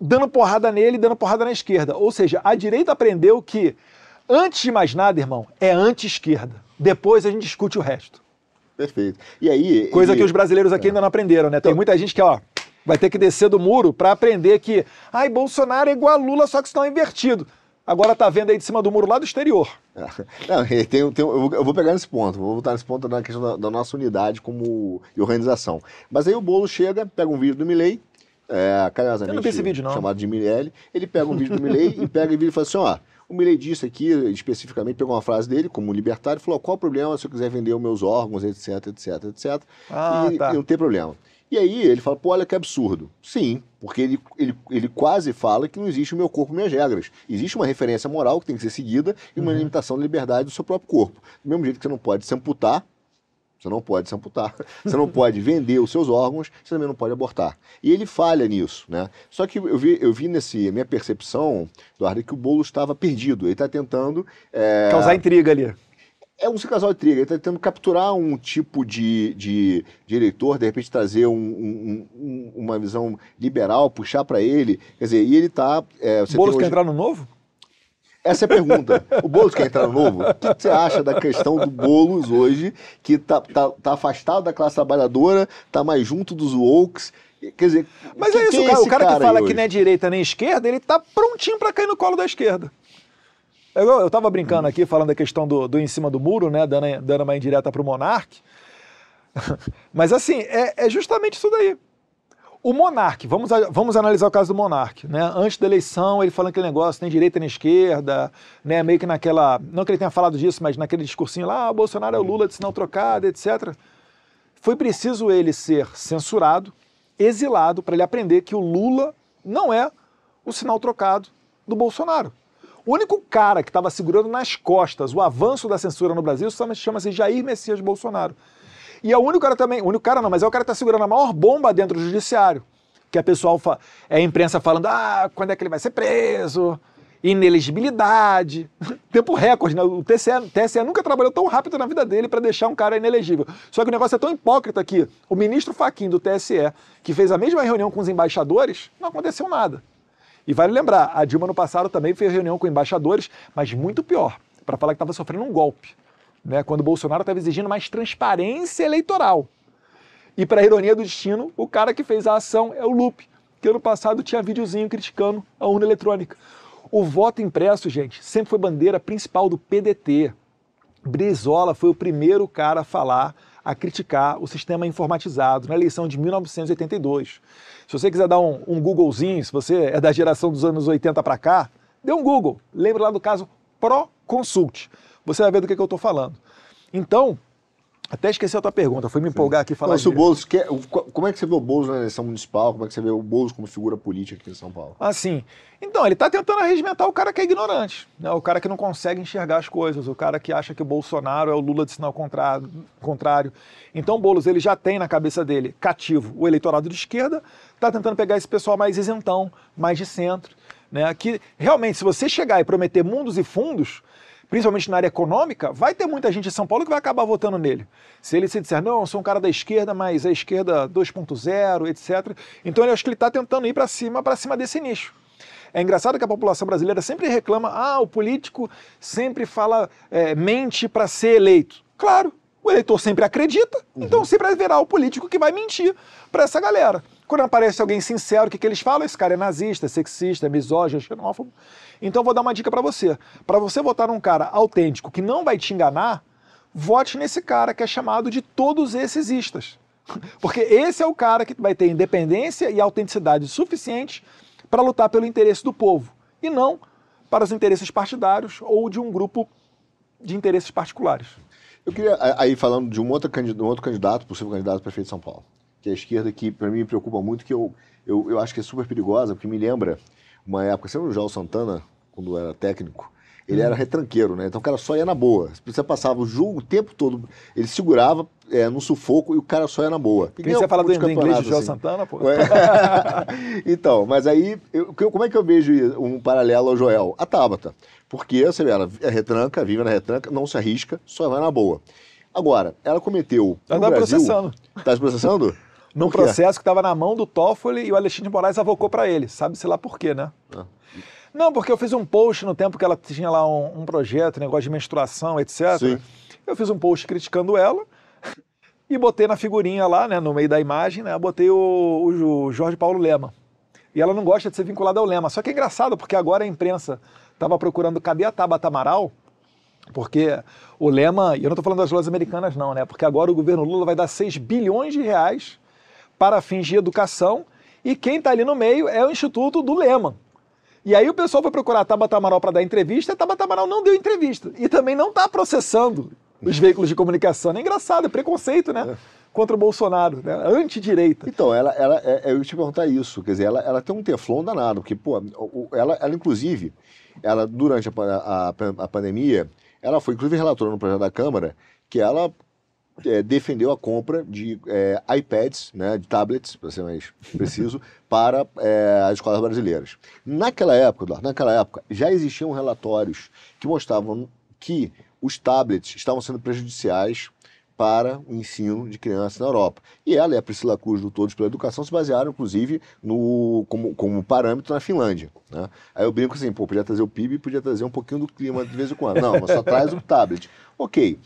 dando porrada nele e dando porrada na esquerda. Ou seja, a direita aprendeu que Antes de mais nada, irmão, é anti-esquerda. Depois a gente discute o resto. Perfeito. E aí. Coisa que os brasileiros aqui é. ainda não aprenderam, né? Tem então, muita gente que, ó, vai ter que descer do muro para aprender que, ai, Bolsonaro é igual a Lula, só que estão invertido. Agora tá vendo aí de cima do muro lá do exterior. Não, tem, tem, eu vou pegar nesse ponto, vou voltar nesse ponto na questão da, da nossa unidade como organização. Mas aí o Bolo chega, pega um vídeo do Milley, é, carinhosamente eu não vi esse vídeo, não. chamado de Mirelli, ele pega um vídeo do Milley e pega o vídeo e fala assim, ó, o Milley disse aqui, especificamente, pegou uma frase dele, como libertário, falou, qual o problema se eu quiser vender os meus órgãos, etc, etc, etc, ah, e, tá. e não tem problema. E aí ele fala, pô, olha que absurdo. Sim, porque ele, ele, ele quase fala que não existe o meu corpo, minhas regras. Existe uma referência moral que tem que ser seguida e uma uhum. limitação da liberdade do seu próprio corpo. Do mesmo jeito que você não pode se amputar, você não pode se amputar, você não pode vender os seus órgãos, você também não pode abortar. E ele falha nisso, né? Só que eu vi, eu vi nesse minha percepção, Eduardo, que o bolo estava perdido. Ele está tentando. É... Causar intriga ali é um casal de triga, ele está tentando capturar um tipo de, de, de, eleitor, de repente trazer um, um, um, uma visão liberal, puxar para ele. Quer dizer, e ele está. É, Boulos hoje... quer entrar no novo? Essa é a pergunta. O Boulos quer entrar no novo? O que você acha da questão do Boulos hoje, que está tá, tá afastado da classe trabalhadora, está mais junto dos wokes? Quer dizer, mas é isso, é cara, o cara, cara que fala que nem é direita nem esquerda, ele está prontinho para cair no colo da esquerda. Eu, eu tava brincando aqui, falando da questão do, do em cima do muro, né? Dando, dando uma indireta pro Monark. Mas assim, é, é, justamente isso daí. O Monark, vamos, vamos analisar o caso do Monark, né? Antes da eleição, ele falando aquele negócio, nem direita nem esquerda, né? Meio que naquela. Não que ele tenha falado disso, mas naquele discursinho lá, ah, Bolsonaro é o Lula de sinal trocado, etc. Foi preciso ele ser censurado, exilado, para ele aprender que o Lula não é o sinal trocado do Bolsonaro. O único cara que estava segurando nas costas o avanço da censura no Brasil chama-se Jair Messias Bolsonaro. E é o único cara também, o único cara não, mas é o cara que está segurando a maior bomba dentro do judiciário. Que a pessoal, é a imprensa falando, ah, quando é que ele vai ser preso? Inelegibilidade. Tempo recorde, né? O TSE, TSE nunca trabalhou tão rápido na vida dele para deixar um cara inelegível. Só que o negócio é tão hipócrita que o ministro Faquim do TSE, que fez a mesma reunião com os embaixadores, não aconteceu nada. E vale lembrar, a Dilma no passado também fez reunião com embaixadores, mas muito pior, para falar que estava sofrendo um golpe, né? quando Bolsonaro estava exigindo mais transparência eleitoral. E para ironia do destino, o cara que fez a ação é o Lupe, que ano passado tinha videozinho criticando a urna eletrônica. O voto impresso, gente, sempre foi bandeira principal do PDT. Brizola foi o primeiro cara a falar, a criticar o sistema informatizado na eleição de 1982. Se você quiser dar um, um Googlezinho, se você é da geração dos anos 80 para cá, dê um Google. Lembre lá do caso ProConsult. Você vai ver do que, que eu estou falando. Então, até esqueci a tua pergunta, foi me empolgar aqui falar. Mas o Boulos quer, como é que você vê o Boulos na eleição municipal? Como é que você vê o Boulos como figura política aqui em São Paulo? Assim, então, ele está tentando arregimentar o cara que é ignorante, né? o cara que não consegue enxergar as coisas, o cara que acha que o Bolsonaro é o Lula de sinal contrário. Então, o Boulos ele já tem na cabeça dele cativo o eleitorado de esquerda, está tentando pegar esse pessoal mais isentão, mais de centro, né? que realmente, se você chegar e prometer mundos e fundos, principalmente na área econômica, vai ter muita gente em São Paulo que vai acabar votando nele. Se ele se disser, não, eu sou um cara da esquerda, mas a esquerda 2.0, etc. Então eu acho que ele está tentando ir para cima, para cima desse nicho. É engraçado que a população brasileira sempre reclama, ah, o político sempre fala, é, mente para ser eleito. Claro, o eleitor sempre acredita, uhum. então sempre haverá o político que vai mentir para essa galera. Quando aparece alguém sincero, o que, que eles falam? Esse cara é nazista, sexista, é misógino, xenófobo. Então vou dar uma dica para você. Para você votar num cara autêntico que não vai te enganar, vote nesse cara que é chamado de todos esses istas. Porque esse é o cara que vai ter independência e autenticidade suficiente para lutar pelo interesse do povo e não para os interesses partidários ou de um grupo de interesses particulares. Eu queria, aí falando de um outro, candidato, um outro candidato, possível candidato a prefeito de São Paulo, que é a esquerda, que para mim me preocupa muito, que eu, eu, eu acho que é super perigosa, porque me lembra uma época, você lembra o João Santana, quando era técnico? Ele hum. era retranqueiro, né? Então o cara só ia na boa. Você passava o jogo o tempo todo, ele segurava é, no sufoco e o cara só ia na boa. Quem você fala do inglês de João assim. Santana, pô? então, mas aí, eu, como é que eu vejo um paralelo ao Joel? A Tabata. Porque, você vê, ela é retranca, vive na retranca, não se arrisca, só vai na boa. Agora, ela cometeu. Ela tá Brasil, processando. Tá se processando? Num processo que estava na mão do Toffoli e o Alexandre de Moraes avocou para ele. Sabe-se lá por quê, né? Ah. Não, porque eu fiz um post no tempo que ela tinha lá um, um projeto, negócio de menstruação, etc. Sim. Eu fiz um post criticando ela e botei na figurinha lá, né, no meio da imagem, né, botei o, o Jorge Paulo Lema. E ela não gosta de ser vinculada ao Lema. Só que é engraçado, porque agora a imprensa estava procurando cadê a Tabata Amaral, porque o Lema, e eu não estou falando das lojas americanas não, né, porque agora o governo Lula vai dar 6 bilhões de reais para fins de educação e quem está ali no meio é o Instituto do Lema. E aí o pessoal foi procurar a Tabata Amaral para dar entrevista e a Tabata Amaral não deu entrevista. E também não está processando os veículos de comunicação. É engraçado, é preconceito, né? Contra o Bolsonaro, né? Antidireita. Então, ela, ela, é, eu ia te perguntar isso, quer dizer, ela, ela tem um teflon danado, porque, pô, ela, ela inclusive, ela, durante a, a, a pandemia, ela foi, inclusive, relatora no projeto da Câmara, que ela é, defendeu a compra de é, iPads, né, de tablets, para ser mais preciso, para é, as escolas brasileiras. Naquela época, Eduardo, naquela época, já existiam relatórios que mostravam que os tablets estavam sendo prejudiciais para o ensino de crianças na Europa. E ela e a Priscila Cruz, do Todos pela Educação, se basearam, inclusive, no, como, como parâmetro na Finlândia. Né? Aí eu brinco assim, pô, podia trazer o PIB, podia trazer um pouquinho do clima de vez em quando. Não, mas só traz o tablet. Ok.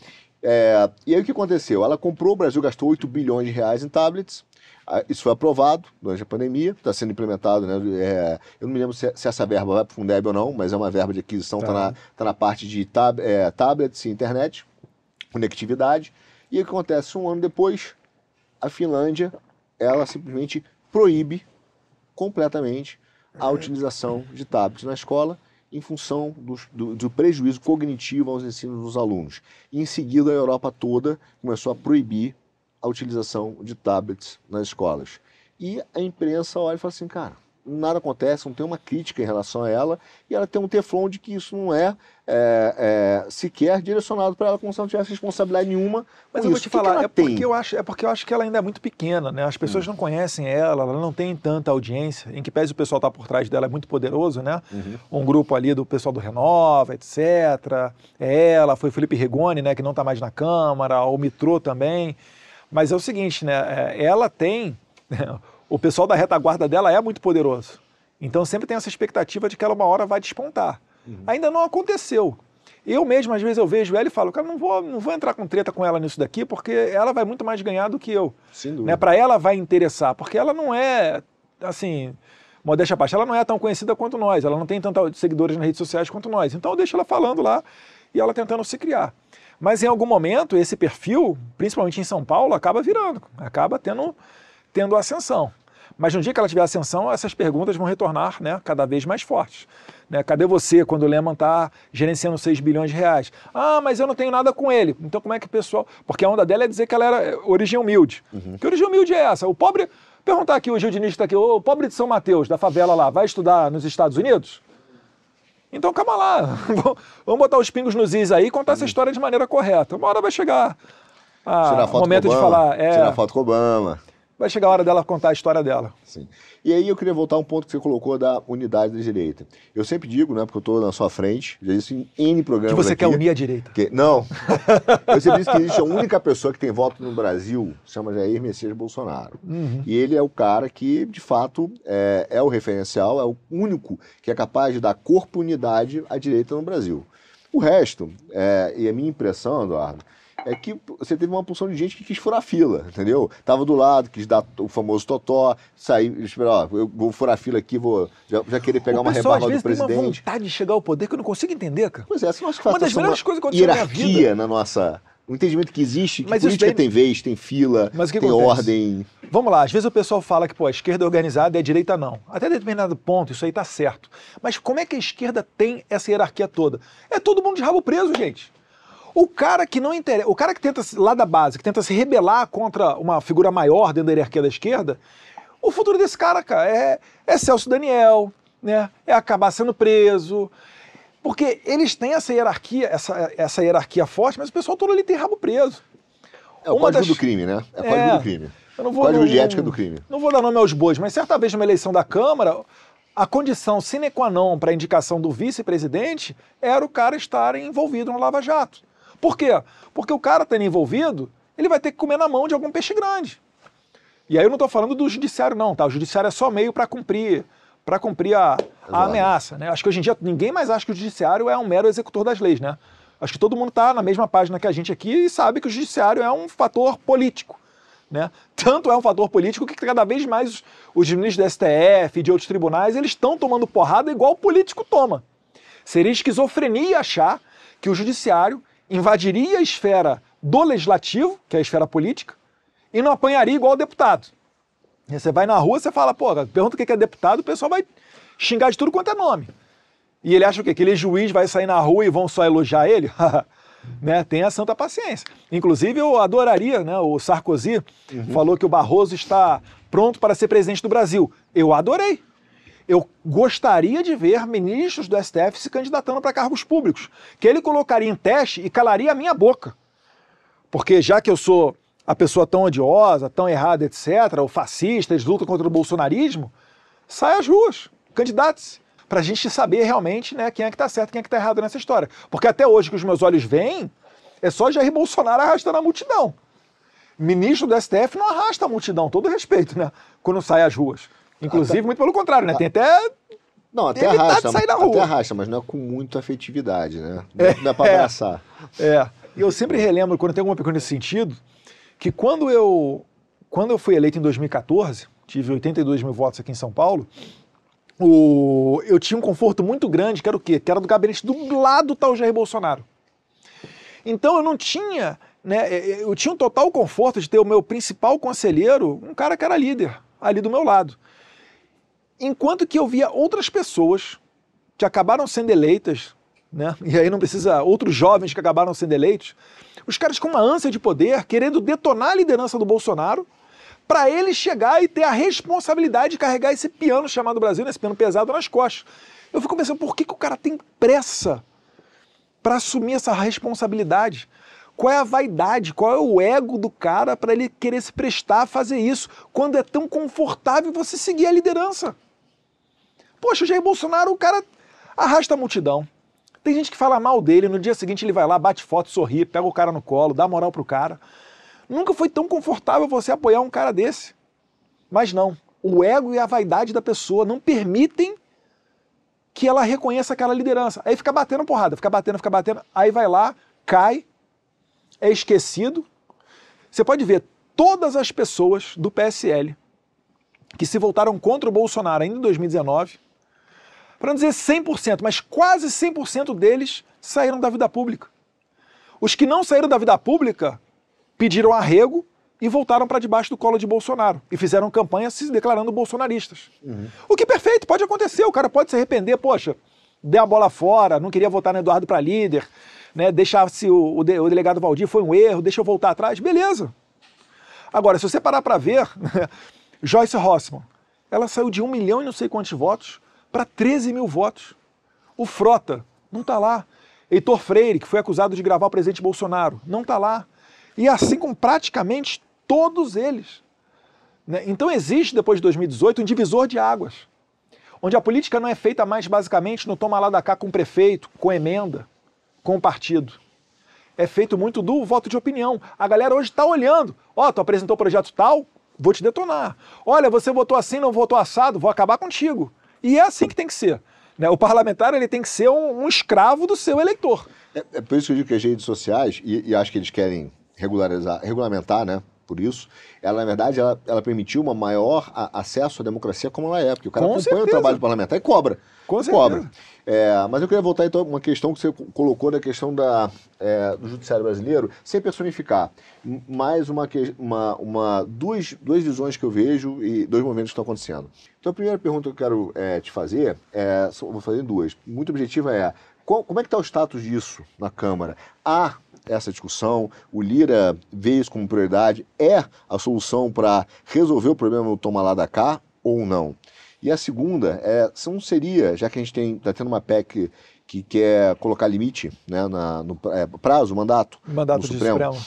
É, e aí o que aconteceu? Ela comprou, o Brasil gastou 8 bilhões de reais em tablets, ah, isso foi aprovado durante a pandemia, está sendo implementado. Né? É, eu não me lembro se, se essa verba vai para o Fundeb ou não, mas é uma verba de aquisição, está tá na, tá na parte de tab, é, tablets e internet, conectividade. E o que acontece? Um ano depois, a Finlândia, ela simplesmente proíbe completamente a utilização de tablets na escola em função do, do, do, prejuízo cognitivo aos ensinos dos alunos. E em seguida, a Europa toda começou a proibir a utilização de tablets nas escolas. E a imprensa olha e fala assim, cara, nada acontece, não tem uma crítica em relação a ela, e ela tem um teflon de que isso não é, é, é sequer direcionado para ela como se não tivesse responsabilidade nenhuma. Mas eu vou te falar, é, porque eu acho, é porque eu acho que ela ainda é muito pequena, né? As pessoas hum. não conhecem ela, ela não tem tanta audiência, em que pese o pessoal está por trás dela, é muito poderoso, né? Uhum. Um grupo ali do pessoal do Renova, etc. É ela, foi o Felipe Rigoni, né, que não está mais na Câmara, o Mitrô também. Mas é o seguinte, né? É, ela tem. o pessoal da retaguarda dela é muito poderoso. Então sempre tem essa expectativa de que ela uma hora vai despontar. Uhum. Ainda não aconteceu. Eu mesmo, às vezes, eu vejo ela e falo, cara, não vou, não vou entrar com treta com ela nisso daqui, porque ela vai muito mais ganhar do que eu. Sem dúvida. Né? Para ela vai interessar, porque ela não é, assim, modéstia à parte, ela não é tão conhecida quanto nós, ela não tem tantos seguidores nas redes sociais quanto nós. Então eu deixo ela falando lá e ela tentando se criar. Mas em algum momento, esse perfil, principalmente em São Paulo, acaba virando, acaba tendo, tendo ascensão. Mas no dia que ela tiver ascensão, essas perguntas vão retornar né, cada vez mais fortes. Né? Cadê você quando o Lehman está gerenciando 6 bilhões de reais? Ah, mas eu não tenho nada com ele. Então como é que o pessoal... Porque a onda dela é dizer que ela era origem humilde. Uhum. Que origem humilde é essa? O pobre... Perguntar aqui, o Gildinista está aqui, o pobre de São Mateus, da favela lá, vai estudar nos Estados Unidos? Então calma lá, vamos botar os pingos nos is aí e contar essa história de maneira correta. Uma hora vai chegar o momento de falar. É, tirar foto com Obama vai chegar a hora dela contar a história dela. Sim. E aí eu queria voltar a um ponto que você colocou da unidade da direita. Eu sempre digo, né, porque eu estou na sua frente, já disse em N programas Que você aqui, quer unir a direita. Que, não. eu sempre disse que existe a única pessoa que tem voto no Brasil, chama Jair Messias Bolsonaro. Uhum. E ele é o cara que, de fato, é, é o referencial, é o único que é capaz de dar corpo e unidade à direita no Brasil. O resto, é, e a minha impressão, Eduardo, é que você teve uma porção de gente que quis furar fila, entendeu? Tava do lado, quis dar o famoso totó, sair, esperar, ó, eu vou furar fila aqui, vou já, já querer pegar o uma pessoal, rebarba do presidente. Tem uma vontade de chegar ao poder que eu não consigo entender, cara. Pois é, acha que uma das melhores coisas que aconteceu na minha vida. na nossa o entendimento que existe, que Mas política daí... tem vez, tem fila, tem acontece? ordem. Vamos lá, às vezes o pessoal fala que pô, a esquerda é organizada e a direita não. Até determinado ponto, isso aí tá certo. Mas como é que a esquerda tem essa hierarquia toda? É todo mundo de rabo preso, gente. O cara que não interessa, o cara que tenta lá da base, que tenta se rebelar contra uma figura maior dentro da hierarquia da esquerda, o futuro desse cara, cara, é, é Celso Daniel, né? É acabar sendo preso. Porque eles têm essa hierarquia, essa, essa hierarquia forte, mas o pessoal todo ali tem rabo preso. É o Uma código das... do crime, né? É o código é, do crime. Eu não vou, código não, de ética do crime. Não vou dar nome aos bois, mas certa vez numa eleição da Câmara, a condição sine qua non para a indicação do vice-presidente era o cara estar envolvido no Lava Jato. Por quê? Porque o cara tendo envolvido, ele vai ter que comer na mão de algum peixe grande. E aí eu não estou falando do judiciário, não, tá? O judiciário é só meio para cumprir para cumprir a, a ameaça. Né? Acho que hoje em dia ninguém mais acha que o judiciário é um mero executor das leis. Né? Acho que todo mundo está na mesma página que a gente aqui e sabe que o judiciário é um fator político. Né? Tanto é um fator político que cada vez mais os ministros do STF e de outros tribunais eles estão tomando porrada igual o político toma. Seria esquizofrenia achar que o judiciário invadiria a esfera do legislativo, que é a esfera política, e não apanharia igual o deputado. Você vai na rua, você fala, pô, pergunta o que é deputado, o pessoal vai xingar de tudo quanto é nome. E ele acha o quê? Que ele juiz vai sair na rua e vão só elogiar ele? né? Tenha santa paciência. Inclusive, eu adoraria, né? O Sarkozy uhum. falou que o Barroso está pronto para ser presidente do Brasil. Eu adorei. Eu gostaria de ver ministros do STF se candidatando para cargos públicos, que ele colocaria em teste e calaria a minha boca. Porque já que eu sou a pessoa tão odiosa, tão errada, etc., o fascista, eles lutam contra o bolsonarismo, sai às ruas, candidate-se, para a gente saber realmente né, quem é que está certo, quem é que está errado nessa história. Porque até hoje que os meus olhos veem, é só Jair Bolsonaro arrastando a multidão. Ministro do STF não arrasta a multidão, todo respeito, né? Quando sai às ruas. Inclusive, até... muito pelo contrário, né? Tem até. Não, até arrasta, sair na rua. até arrasta, mas não é com muita afetividade, né? Não é, dá para é. abraçar. É. E eu sempre relembro, quando tem alguma pergunta nesse sentido, que quando eu, quando eu fui eleito em 2014, tive 82 mil votos aqui em São Paulo, o, eu tinha um conforto muito grande, que era o quê? Que era do gabinete do lado tal Jair Bolsonaro. Então eu não tinha, né, é, é, eu tinha um total conforto de ter o meu principal conselheiro, um cara que era líder, ali do meu lado. Enquanto que eu via outras pessoas que acabaram sendo eleitas, né, e aí não precisa, outros jovens que acabaram sendo eleitos, os caras com uma ânsia de poder, querendo detonar a liderança do Bolsonaro, para ele chegar e ter a responsabilidade de carregar esse piano chamado Brasil, esse piano pesado nas costas. Eu fico pensando, por que, que o cara tem pressa para assumir essa responsabilidade? Qual é a vaidade, qual é o ego do cara para ele querer se prestar a fazer isso, quando é tão confortável você seguir a liderança? Poxa, o Jair Bolsonaro, o cara arrasta a multidão. Tem gente que fala mal dele, no dia seguinte ele vai lá, bate foto, sorri, pega o cara no colo, dá moral pro cara. Nunca foi tão confortável você apoiar um cara desse. Mas não, o ego e a vaidade da pessoa não permitem que ela reconheça aquela liderança. Aí fica batendo porrada, fica batendo, fica batendo, aí vai lá, cai, é esquecido. Você pode ver todas as pessoas do PSL que se voltaram contra o Bolsonaro ainda em 2019 para não dizer 100%, mas quase 100% deles saíram da vida pública. Os que não saíram da vida pública pediram arrego e voltaram para debaixo do colo de Bolsonaro e fizeram campanha se declarando bolsonaristas. Uhum. O que é perfeito, pode acontecer, o cara pode se arrepender, poxa, dei a bola fora, não queria votar no Eduardo para líder, né, deixar-se o, o, de, o, delegado Valdir foi um erro, deixa eu voltar atrás, beleza. Agora, se você parar para ver, Joyce Rossmann, ela saiu de um milhão e não sei quantos votos para 13 mil votos. O Frota não está lá. Heitor Freire, que foi acusado de gravar o presidente Bolsonaro, não está lá. E assim com praticamente todos eles. Né? Então existe, depois de 2018, um divisor de águas, onde a política não é feita mais basicamente no toma lá da cá com o prefeito, com emenda, com o partido. É feito muito do voto de opinião. A galera hoje está olhando. Ó, oh, tu apresentou projeto tal, vou te detonar. Olha, você votou assim, não votou assado, vou acabar contigo. E é assim que tem que ser. Né? O parlamentar ele tem que ser um, um escravo do seu eleitor. É, é, por isso que eu digo que as redes sociais, e, e acho que eles querem regularizar, regulamentar, né? Por isso, ela, na verdade, ela, ela permitiu um maior a, acesso à democracia como ela é, porque o cara Com acompanha certeza. o trabalho parlamentar e cobra. Com cobra. É, mas eu queria voltar então a uma questão que você colocou da questão da, é, do judiciário brasileiro, sem personificar, mais uma, uma, uma duas, duas visões que eu vejo e dois momentos que estão acontecendo. Então a primeira pergunta que eu quero é, te fazer, é, vou fazer duas, muito objetiva é, qual, como é que está o status disso na Câmara? Há essa discussão, o Lira vê isso como prioridade, é a solução para resolver o problema do toma lá da cá ou não? E a segunda, é, não seria, já que a gente está tendo uma PEC que quer colocar limite né, na, no é, prazo, mandato, mandato Supremo, Supremo,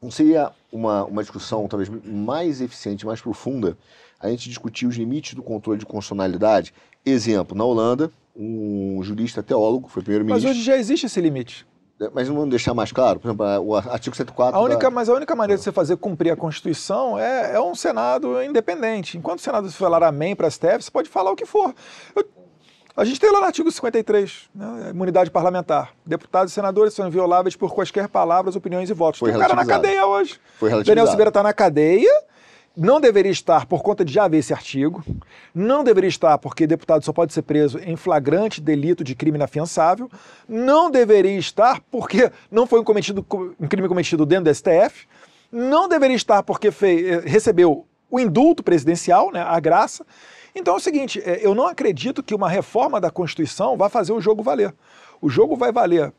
não seria uma, uma discussão talvez mais eficiente, mais profunda, a gente discutir os limites do controle de constitucionalidade? Exemplo, na Holanda, um jurista teólogo, foi primeiro-ministro. Mas hoje já existe esse limite. Mas não vamos deixar mais claro? Por exemplo, o artigo 104. A única, da... Mas a única maneira de você fazer cumprir a Constituição é, é um Senado independente. Enquanto o Senado falar amém para a STF, você pode falar o que for. Eu, a gente tem lá no artigo 53, né, imunidade parlamentar. Deputados e senadores são invioláveis por quaisquer palavras, opiniões e votos. Foi tem um cara na cadeia hoje. Foi Daniel Silveira está na cadeia não deveria estar por conta de já haver esse artigo, não deveria estar porque deputado só pode ser preso em flagrante delito de crime inafiançável, não deveria estar porque não foi um, cometido, um crime cometido dentro do STF, não deveria estar porque eh, recebeu o indulto presidencial, né, a graça. Então é o seguinte, eh, eu não acredito que uma reforma da Constituição vá fazer o jogo valer. O jogo vai valer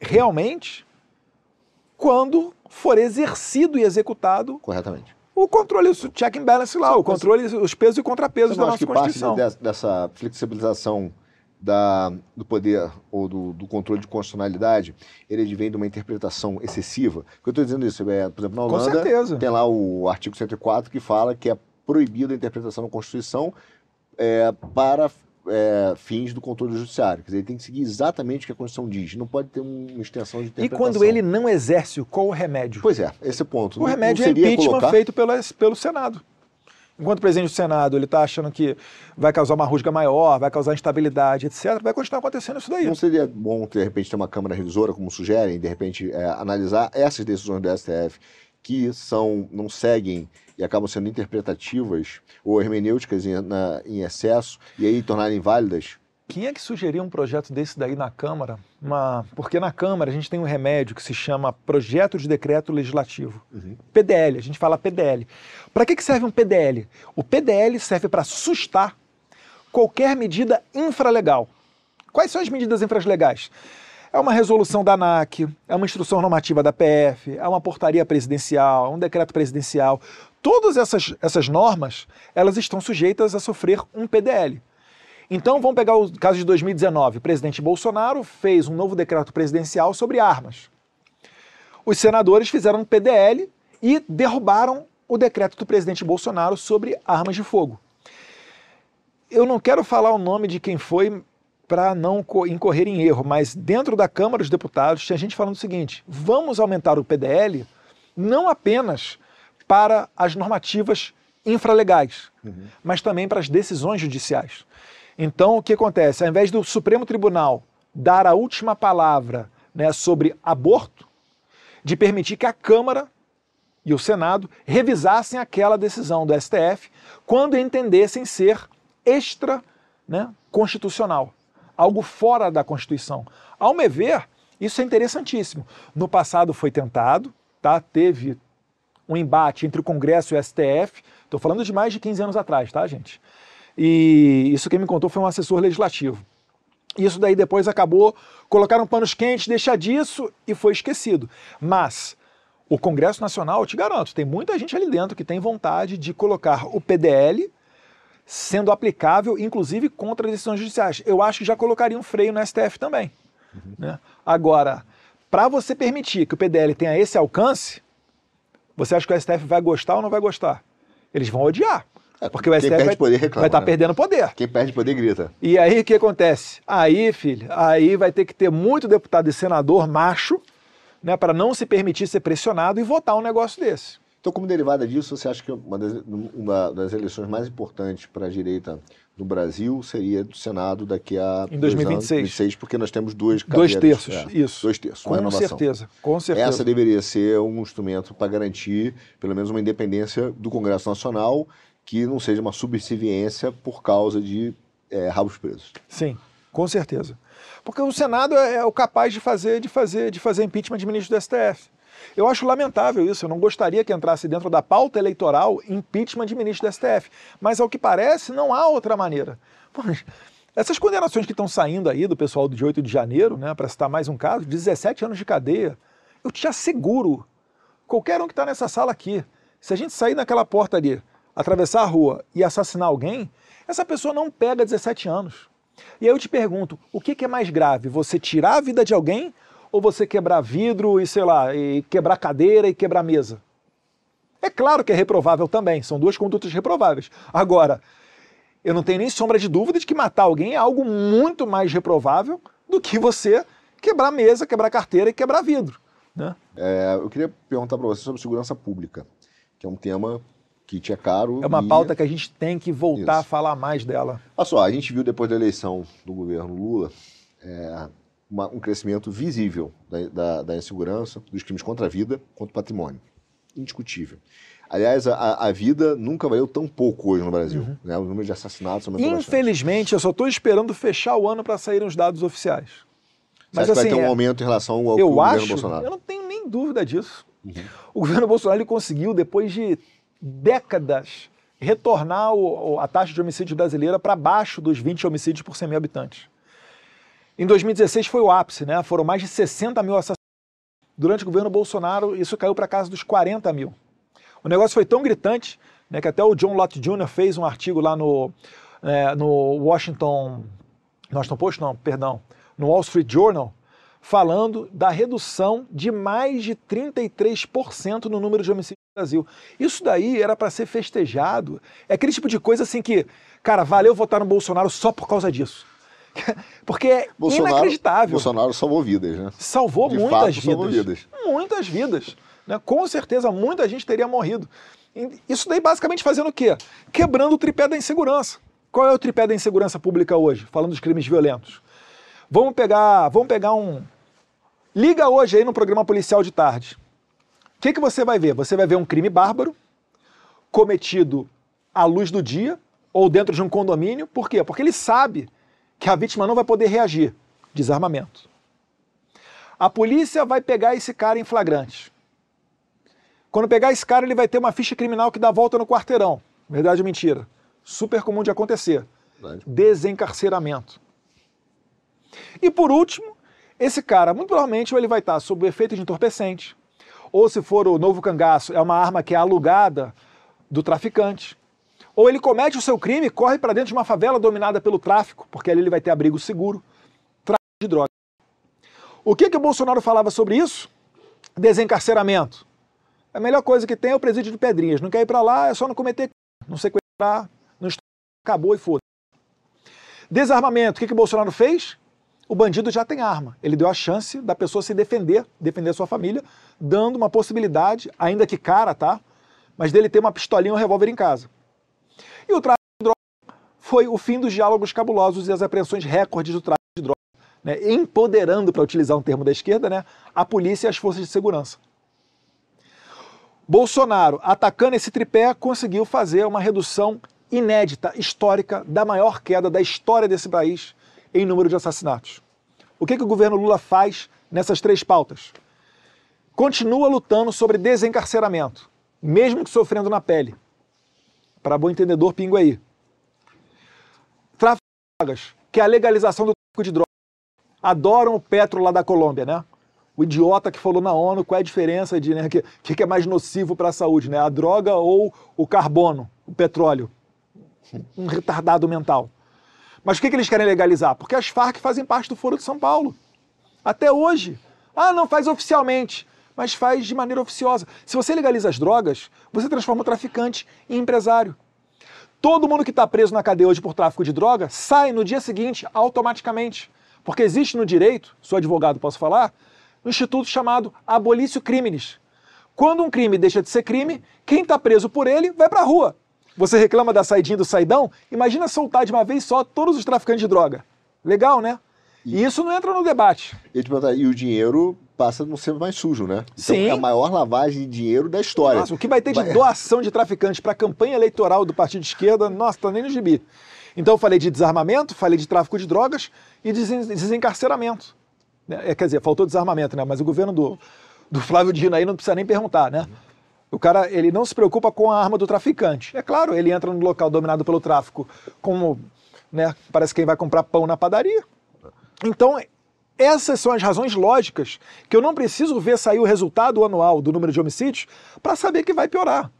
realmente quando for exercido e executado corretamente o controle, o check and balance lá, o controle, os pesos e contrapesos da nossa que Constituição. Parte dessa flexibilização da, do poder ou do, do, controle de constitucionalidade, ele vem de uma interpretação excessiva. Eu estou dizendo isso? É, por exemplo, na Holanda, tem lá o artigo 104 que fala que é proibida a interpretação da Constituição é, para é, fins do controle judiciário. Quer dizer, ele tem que seguir exatamente o que a Constituição diz. Não pode ter uma extensão de interpretação. E quando ele não exerce, qual o remédio? Pois é, esse é o ponto. O remédio é impeachment colocar... feito pelo, pelo Senado. Enquanto o presidente do Senado ele está achando que vai causar uma rusga maior, vai causar instabilidade, etc., vai continuar acontecendo isso daí. Não seria bom, de repente, ter uma Câmara Revisora, como sugerem, de repente, é, analisar essas decisões do STF que são, não seguem e acabam sendo interpretativas ou hermenêuticas em, na, em excesso e aí tornarem válidas? Quem é que sugeriu um projeto desse daí na Câmara? Uma... Porque na Câmara a gente tem um remédio que se chama Projeto de Decreto Legislativo. Uhum. PDL, a gente fala PDL. Para que, que serve um PDL? O PDL serve para sustar qualquer medida infralegal. Quais são as medidas infralegais? É uma resolução da ANAC, é uma instrução normativa da PF, é uma portaria presidencial, é um decreto presidencial. Todas essas, essas normas, elas estão sujeitas a sofrer um PDL. Então, vamos pegar o caso de 2019. O presidente Bolsonaro fez um novo decreto presidencial sobre armas. Os senadores fizeram um PDL e derrubaram o decreto do presidente Bolsonaro sobre armas de fogo. Eu não quero falar o nome de quem foi para não incorrer em erro, mas dentro da Câmara dos Deputados tinha gente falando o seguinte: vamos aumentar o PDL não apenas para as normativas infralegais, uhum. mas também para as decisões judiciais. Então, o que acontece? Ao invés do Supremo Tribunal dar a última palavra né, sobre aborto, de permitir que a Câmara e o Senado revisassem aquela decisão do STF quando entendessem ser extra né, constitucional algo fora da Constituição. Ao me ver, isso é interessantíssimo. No passado foi tentado, tá? teve um embate entre o Congresso e o STF, estou falando de mais de 15 anos atrás, tá, gente? E isso quem me contou foi um assessor legislativo. Isso daí depois acabou, colocaram panos quentes, deixar disso e foi esquecido. Mas o Congresso Nacional, eu te garanto, tem muita gente ali dentro que tem vontade de colocar o PDL sendo aplicável, inclusive contra decisões judiciais. Eu acho que já colocaria um freio no STF também. Uhum. Né? Agora, para você permitir que o PDL tenha esse alcance, você acha que o STF vai gostar ou não vai gostar? Eles vão odiar. É, porque o STF vai, reclama, vai estar tá né? perdendo poder. Quem perde poder grita. E aí o que acontece? Aí, filho, aí vai ter que ter muito deputado e senador macho né, para não se permitir ser pressionado e votar um negócio desse. Então, como derivada disso, você acha que uma das, uma das eleições mais importantes para a direita no Brasil seria do Senado daqui a em 2026, 2026 porque nós temos duas dois terços, é, isso, dois terços, com, com certeza, com certeza. Essa deveria ser um instrumento para garantir pelo menos uma independência do Congresso Nacional que não seja uma subserviência por causa de é, rabos presos. Sim, com certeza, porque o Senado é, é o capaz de fazer de fazer de fazer impeachment de ministro do STF. Eu acho lamentável isso, eu não gostaria que entrasse dentro da pauta eleitoral impeachment de ministro do STF. Mas, ao que parece, não há outra maneira. essas condenações que estão saindo aí do pessoal de 8 de janeiro, né, para citar mais um caso, 17 anos de cadeia, eu te asseguro, qualquer um que está nessa sala aqui, se a gente sair naquela porta ali, atravessar a rua e assassinar alguém, essa pessoa não pega 17 anos. E aí eu te pergunto, o que, que é mais grave? Você tirar a vida de alguém ou você quebrar vidro e, sei lá, e quebrar cadeira e quebrar mesa? É claro que é reprovável também, são duas condutas reprováveis. Agora, eu não tenho nem sombra de dúvida de que matar alguém é algo muito mais reprovável do que você quebrar mesa, quebrar carteira e quebrar vidro. Né? É, eu queria perguntar para você sobre segurança pública, que é um tema que te é caro. É uma e... pauta que a gente tem que voltar Isso. a falar mais dela. Olha só, a gente viu depois da eleição do governo Lula é, uma, um crescimento visível da, da, da, insegurança, dos crimes contra a vida, contra o patrimônio. Indiscutível. Aliás, a, a vida nunca valeu tão pouco hoje no Brasil. Uhum. Né? O número de assassinatos aumentou Infelizmente, bastante. eu só estou esperando fechar o ano para saírem os dados oficiais. Mas assim, vai ter um é, aumento em relação ao eu governo acho, Bolsonaro? Eu não tenho nem dúvida disso. Uhum. O governo Bolsonaro ele conseguiu, depois de décadas, retornar o, a taxa de homicídio brasileira para baixo dos 20 homicídios por 100 mil habitantes. Em 2016 foi o ápice, né? Foram mais de 60 mil assassinatos. Durante o governo Bolsonaro, isso caiu para casa dos 40 mil. O negócio foi tão gritante né, que até o John Lott Jr. fez um artigo lá no, é, no Washington, Washington Post, não, perdão, no Wall Street Journal, falando da redução de mais de 33% no número de homicídios no Brasil. Isso daí era para ser festejado. É aquele tipo de coisa assim que, cara, valeu votar no Bolsonaro só por causa disso. Porque é Bolsonaro, inacreditável. Bolsonaro salvou vidas, né? Salvou de muitas fato, vidas. Salvou vidas. Muitas vidas. Né? Com certeza, muita gente teria morrido. Isso daí basicamente fazendo o quê? Quebrando o tripé da insegurança. Qual é o tripé da insegurança pública hoje? Falando dos crimes violentos. Vamos pegar, vamos pegar um, Liga hoje aí no programa policial de tarde. O que, que você vai ver? Você vai ver um crime bárbaro cometido à luz do dia ou dentro de um condomínio. Por quê? Porque ele sabe que a vítima não vai poder reagir. Desarmamento. A polícia vai pegar esse cara em flagrante. Quando pegar esse cara, ele vai ter uma ficha criminal que dá volta no quarteirão. Verdade ou mentira? Super comum de acontecer. Verdade. Desencarceramento. E por último, esse cara, muito provavelmente, ele vai estar sob o efeito de entorpecente, ou se for o novo cangaço, é uma arma que é alugada do traficante. Ou ele comete o seu crime, corre para dentro de uma favela dominada pelo tráfico, porque ali ele vai ter abrigo seguro, tráfico de droga. O que, que o Bolsonaro falava sobre isso? Desencarceramento. A melhor coisa que tem é o presídio de Pedrinhas. Não quer ir para lá, é só não cometer, não sequestrar, não acabou e foda. Desarmamento. O que, que o Bolsonaro fez? o bandido já tem arma. Ele deu a chance da pessoa se defender, defender sua família, dando uma possibilidade, ainda que cara, tá? Mas dele ter uma pistolinha ou um revólver em casa. E o tráfico de droga foi o fim dos diálogos cabulosos e as apreensões recordes do tráfico de droga, né? empoderando, para utilizar um termo da esquerda, né? a polícia e as forças de segurança. Bolsonaro, atacando esse tripé, conseguiu fazer uma redução inédita, histórica, da maior queda da história desse país em número de assassinatos. O que, que o governo Lula faz nessas três pautas? Continua lutando sobre desencarceramento, mesmo que sofrendo na pele. Para bom entendedor, pingo aí. Tráfico de drogas, que é a legalização do tráfico de drogas. Adoram o petro lá da Colômbia, né? O idiota que falou na ONU qual é a diferença de né, que, que é mais nocivo para a saúde, né? A droga ou o carbono, o petróleo. Um retardado mental. Mas por que, que eles querem legalizar? Porque as Farc fazem parte do Foro de São Paulo. Até hoje. Ah, não faz oficialmente, mas faz de maneira oficiosa. Se você legaliza as drogas, você transforma o traficante em empresário. Todo mundo que está preso na cadeia hoje por tráfico de droga sai no dia seguinte automaticamente. Porque existe no direito, sou advogado, posso falar, um instituto chamado abolício crimes. Quando um crime deixa de ser crime, quem está preso por ele vai para a rua. Você reclama da saidinha do saidão? Imagina soltar de uma vez só todos os traficantes de droga. Legal, né? E, e isso não entra no debate. E o dinheiro passa a não ser mais sujo, né? Então Sim. é a maior lavagem de dinheiro da história. Nossa, o que vai ter de doação de traficantes para a campanha eleitoral do partido de esquerda, nossa, tá nem no gibi. Então eu falei de desarmamento, falei de tráfico de drogas e desencarceramento. É, quer dizer, faltou desarmamento, né? Mas o governo do, do Flávio Dino aí não precisa nem perguntar, né? O cara, ele não se preocupa com a arma do traficante. É claro, ele entra no local dominado pelo tráfico como, né, parece quem vai comprar pão na padaria. Então, essas são as razões lógicas que eu não preciso ver sair o resultado anual do número de homicídios para saber que vai piorar.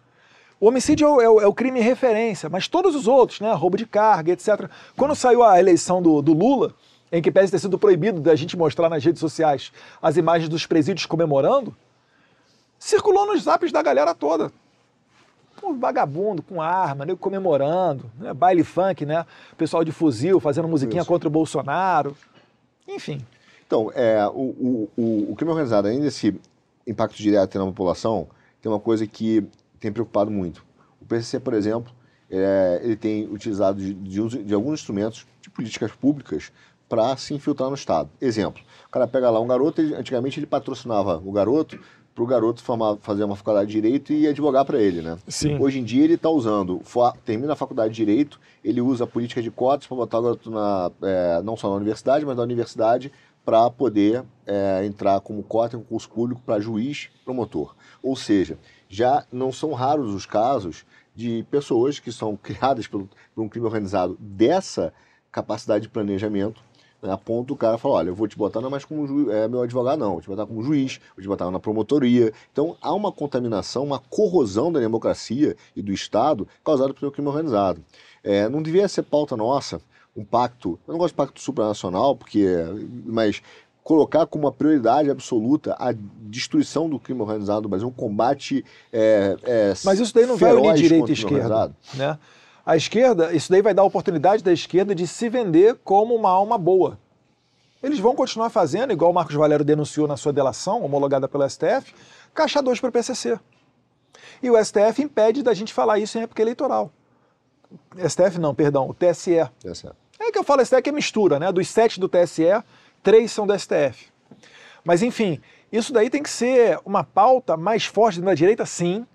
O homicídio é o, é o, crime referência, mas todos os outros, né, roubo de carga, etc. Quando saiu a eleição do, do Lula, em que pese ter sido proibido da gente mostrar nas redes sociais as imagens dos presídios comemorando, circulou nos zaps da galera toda. Um vagabundo com arma, né, comemorando, né, baile funk, né? Pessoal de fuzil fazendo musiquinha Isso. contra o Bolsonaro. Enfim. Então, é, o, o, o crime organizado, além desse impacto direto na população, tem uma coisa que tem preocupado muito. O PCC, por exemplo, é, ele tem utilizado de, de, de alguns instrumentos de políticas públicas para se infiltrar no Estado. Exemplo, o cara pega lá um garoto, ele, antigamente ele patrocinava o garoto para o garoto formar, fazer uma faculdade de Direito e advogar para ele, né? Sim. Hoje em dia ele está usando, termina a faculdade de Direito, ele usa a política de cotas para botar o garoto na, é, não só na universidade, mas na universidade para poder é, entrar como cota em concurso público para juiz, promotor. Ou seja, já não são raros os casos de pessoas que são criadas pelo, por um crime organizado dessa capacidade de planejamento, né, a ponto do cara falar, olha, eu vou te botar não mais como ju, é, meu advogado, não, vou te botar como juiz, vou te botar na promotoria. Então, há uma contaminação, uma corrosão da democracia e do Estado causada pelo crime organizado. É, não devia ser pauta nossa um pacto, eu não gosto de pacto supranacional, porque, mas colocar como uma prioridade absoluta a destruição do crime organizado no Brasil, um combate é, é, Mas isso daí não vai unir direita e esquerda. Né? A esquerda, isso daí vai dar a oportunidade da esquerda de se vender como uma alma boa. Eles vão continuar fazendo, igual o Marcos Valério denunciou na sua delação, homologada pelo STF, caixa 2 para o PCC. E o STF impede da gente falar isso em época eleitoral. STF não, perdão, o TSE. TSE. É que eu falo STF que é mistura, né? Dos sete do TSE, três são do STF. Mas enfim, isso daí tem que ser uma pauta mais forte da direita, sim.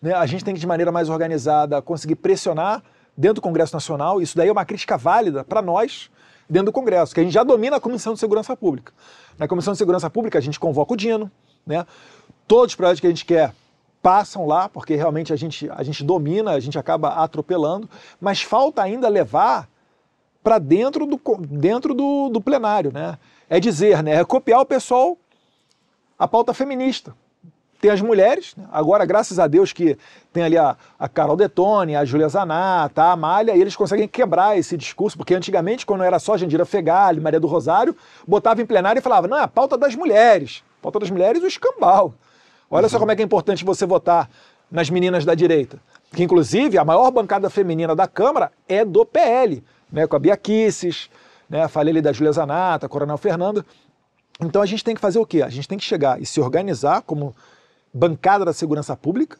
Né? A gente tem que, de maneira mais organizada, conseguir pressionar dentro do Congresso Nacional. Isso daí é uma crítica válida para nós dentro do Congresso, que a gente já domina a Comissão de Segurança Pública. Na Comissão de Segurança Pública a gente convoca o Dino, né? Todos os projetos que a gente quer passam lá, porque realmente a gente, a gente domina, a gente acaba atropelando, mas falta ainda levar para dentro, do, dentro do, do plenário. Né? É dizer, né, é copiar o pessoal a pauta feminista. Tem as mulheres, né? agora, graças a Deus, que tem ali a, a Carol Detone, a Júlia Zanata, a Amália, e eles conseguem quebrar esse discurso, porque antigamente, quando era só Jandira Fegali, Maria do Rosário, botava em plenário e falava, não, é a pauta das mulheres. A pauta das mulheres, o escambau. Olha uhum. só como é que é importante você votar nas meninas da direita. Que, inclusive, a maior bancada feminina da Câmara é do PL né, com a Bia Kisses, né, falei ali da Julia Zanata, Coronel Fernando. Então a gente tem que fazer o quê? A gente tem que chegar e se organizar como bancada da segurança pública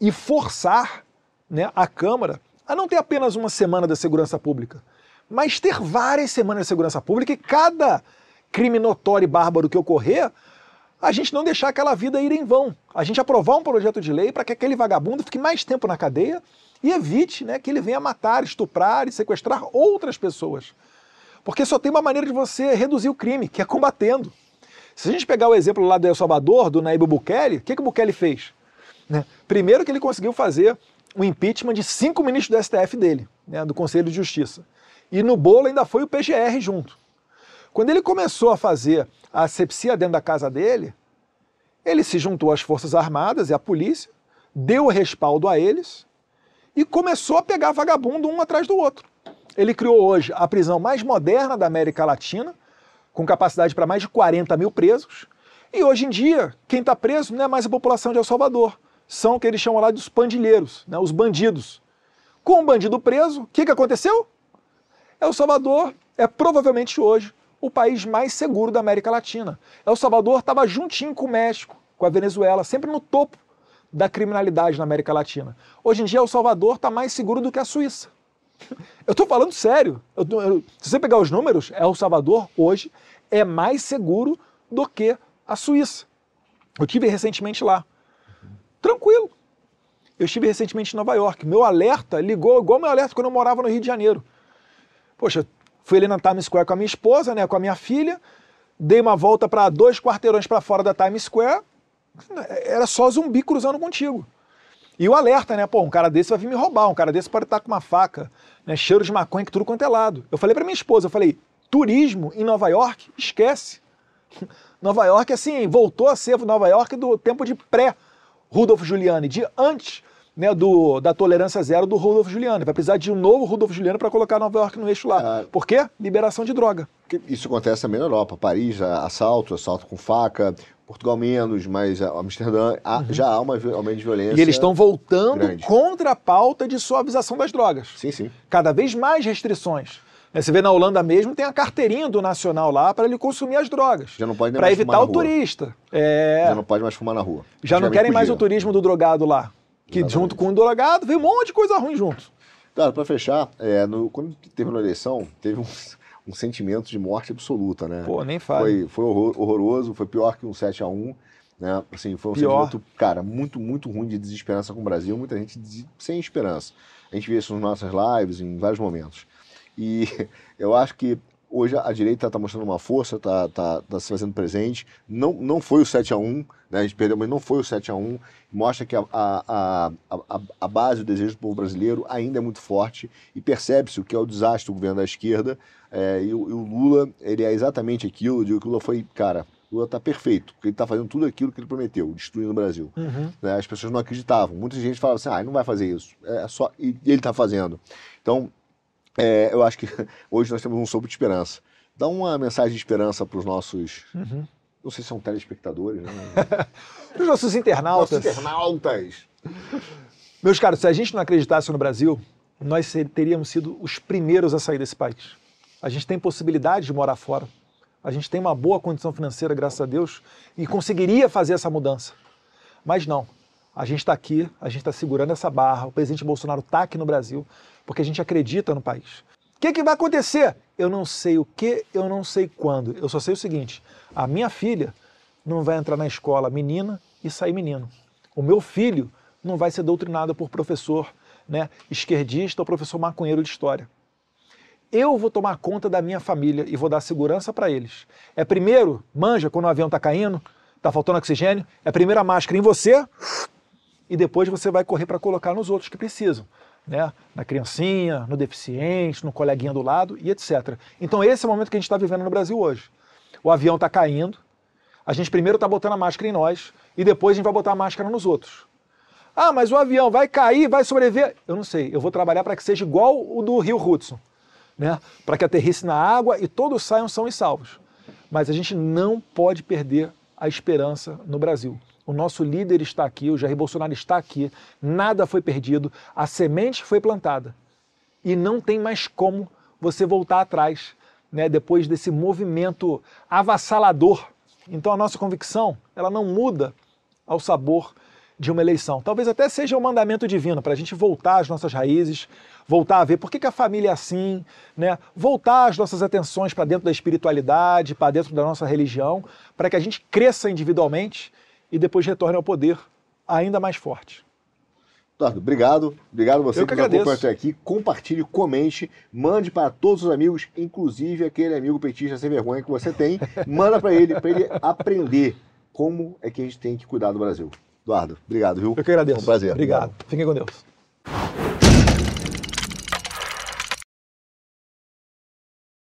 e forçar né, a Câmara a não ter apenas uma semana da segurança pública, mas ter várias semanas de segurança pública e cada crime notório e bárbaro que ocorrer, a gente não deixar aquela vida ir em vão. A gente aprovar um projeto de lei para que aquele vagabundo fique mais tempo na cadeia e evite né, que ele venha matar, estuprar e sequestrar outras pessoas. Porque só tem uma maneira de você reduzir o crime, que é combatendo. Se a gente pegar o exemplo lá do El Salvador, do Naíbe Bukele, o que, que o Bukele fez? Né? Primeiro que ele conseguiu fazer o impeachment de cinco ministros do STF dele, né, do Conselho de Justiça. E no bolo ainda foi o PGR junto. Quando ele começou a fazer a asepsia dentro da casa dele, ele se juntou às Forças Armadas e à polícia, deu respaldo a eles e começou a pegar vagabundo um atrás do outro. Ele criou hoje a prisão mais moderna da América Latina, com capacidade para mais de 40 mil presos. E hoje em dia, quem está preso não é mais a população de El Salvador, são o que eles chamam lá dos pandilheiros, né, os bandidos. Com o bandido preso, o que, que aconteceu? El Salvador é provavelmente hoje o país mais seguro da América Latina. El Salvador estava juntinho com o México, com a Venezuela, sempre no topo da criminalidade na América Latina. Hoje em dia, El Salvador está mais seguro do que a Suíça. Eu estou falando sério. Eu, eu, se você pegar os números, El Salvador hoje é mais seguro do que a Suíça. Eu tive recentemente lá. Tranquilo. Eu estive recentemente em Nova York. Meu alerta ligou igual meu alerta quando eu morava no Rio de Janeiro. Poxa, fui ali na Times Square com a minha esposa, né, com a minha filha, dei uma volta para dois quarteirões para fora da Times Square, era só zumbi cruzando contigo. E o alerta, né? Pô, um cara desse vai vir me roubar, um cara desse pode estar com uma faca, né? Cheiro de maconha que tudo quanto é lado. Eu falei para minha esposa, eu falei, turismo em Nova York, esquece. Nova York, assim, voltou a ser Nova York do tempo de pré-Rudolf Giuliani, de antes né, do, da tolerância zero do Rudolf Giuliani. Vai precisar de um novo Rudolf Giuliani para colocar Nova York no eixo lá. Ah, Por quê? Liberação de droga. Isso acontece também na Europa. Paris, assalto, assalto com faca. Portugal menos, mas Amsterdã uhum. já há uma aumento de violência. E eles estão voltando grande. contra a pauta de suavização das drogas. Sim, sim. Cada vez mais restrições. Você vê na Holanda mesmo, tem a carteirinha do nacional lá para ele consumir as drogas. Já não pode nem Para mais evitar fumar o na rua. turista. É, Já não pode mais fumar na rua. já não querem mais o turismo do drogado lá. Que Exatamente. junto com o drogado vem um monte de coisa ruim junto. Cara, para fechar, é, no- quando terminou a eleição, teve um, um sentimento de morte absoluta, né? Pô, nem fala. Foi, foi horror- horroroso, foi pior que um 7x1. Né? Assim, foi um Pior. sentimento, cara, muito, muito ruim de desesperança com o Brasil, muita gente sem esperança. A gente vê isso nas nossas lives, em vários momentos. E eu acho que hoje a direita está mostrando uma força, está tá, tá se fazendo presente. Não, não foi o 7x1, né? a gente perdeu, mas não foi o 7x1. Mostra que a, a, a, a, a base, o desejo do povo brasileiro ainda é muito forte e percebe-se o que é o desastre do governo da esquerda. é, e, o, e o Lula, ele é exatamente aquilo. Eu digo que o Lula foi, cara, o Lula está perfeito, porque ele está fazendo tudo aquilo que ele prometeu, destruindo o Brasil. né? As pessoas não acreditavam. Muita gente falava assim, ah, ele não vai fazer isso. É só... E ele está fazendo. Então, é, eu acho que hoje nós temos um sopro de esperança. Dá uma mensagem de esperança para os nossos, Uhum. Não sei se são telespectadores, né? Os nossos internautas. nossos internautas. Meus caros, se a gente não acreditasse no Brasil, nós teríamos sido os primeiros a sair desse país. A gente tem possibilidade de morar fora. A gente tem uma boa condição financeira, graças a Deus, e conseguiria fazer essa mudança. Mas não. A gente está aqui, a gente está segurando essa barra. O presidente Bolsonaro está aqui no Brasil porque a gente acredita no país. Que, que vai acontecer? Eu não sei o que, eu não sei quando. Eu só sei o seguinte: a minha filha não vai entrar na escola menina e sair menino. O meu filho não vai ser doutrinado por professor né, esquerdista ou professor maconheiro de história. Eu vou tomar conta da minha família e vou dar segurança para eles. É primeiro, manja, quando o avião está caindo, está faltando oxigênio, é primeiro a máscara em você e depois você vai correr para colocar nos outros que precisam. Né? Na criancinha, no deficiente, no coleguinha do lado e etc. Então esse é o momento que a gente está vivendo no Brasil hoje. O avião está caindo, a gente primeiro está botando a máscara em nós e depois a gente vai botar a máscara nos outros. Ah, mas o avião vai cair, vai sobreviver. Eu não sei, eu vou trabalhar para que seja igual o do Rio Hudson, né? para que aterrisse na água e todos saiam são e salvos. Mas a gente não pode perder a esperança no Brasil. O nosso líder está aqui, o Jair Bolsonaro está aqui, nada foi perdido, a semente foi plantada. E não tem mais como você voltar atrás, né, depois desse movimento avassalador. Então a nossa convicção, ela não muda ao sabor de uma eleição. Talvez até seja um mandamento divino para a gente voltar às nossas raízes, voltar a ver por que, que a família é assim, né? voltar as nossas atenções para dentro da espiritualidade, para dentro da nossa religião, para que a gente cresça individualmente e depois retorne ao poder ainda mais forte. Eduardo, obrigado. Obrigado você Eu que nos acompanhou até aqui. Compartilhe, comente, mande para todos os amigos, inclusive aquele amigo petista sem vergonha que você tem. Manda para ele, para ele aprender como é que a gente tem que cuidar do Brasil. Eduardo, obrigado, viu? Eu que agradeço. Foi um prazer. Obrigado. Fiquem com Deus.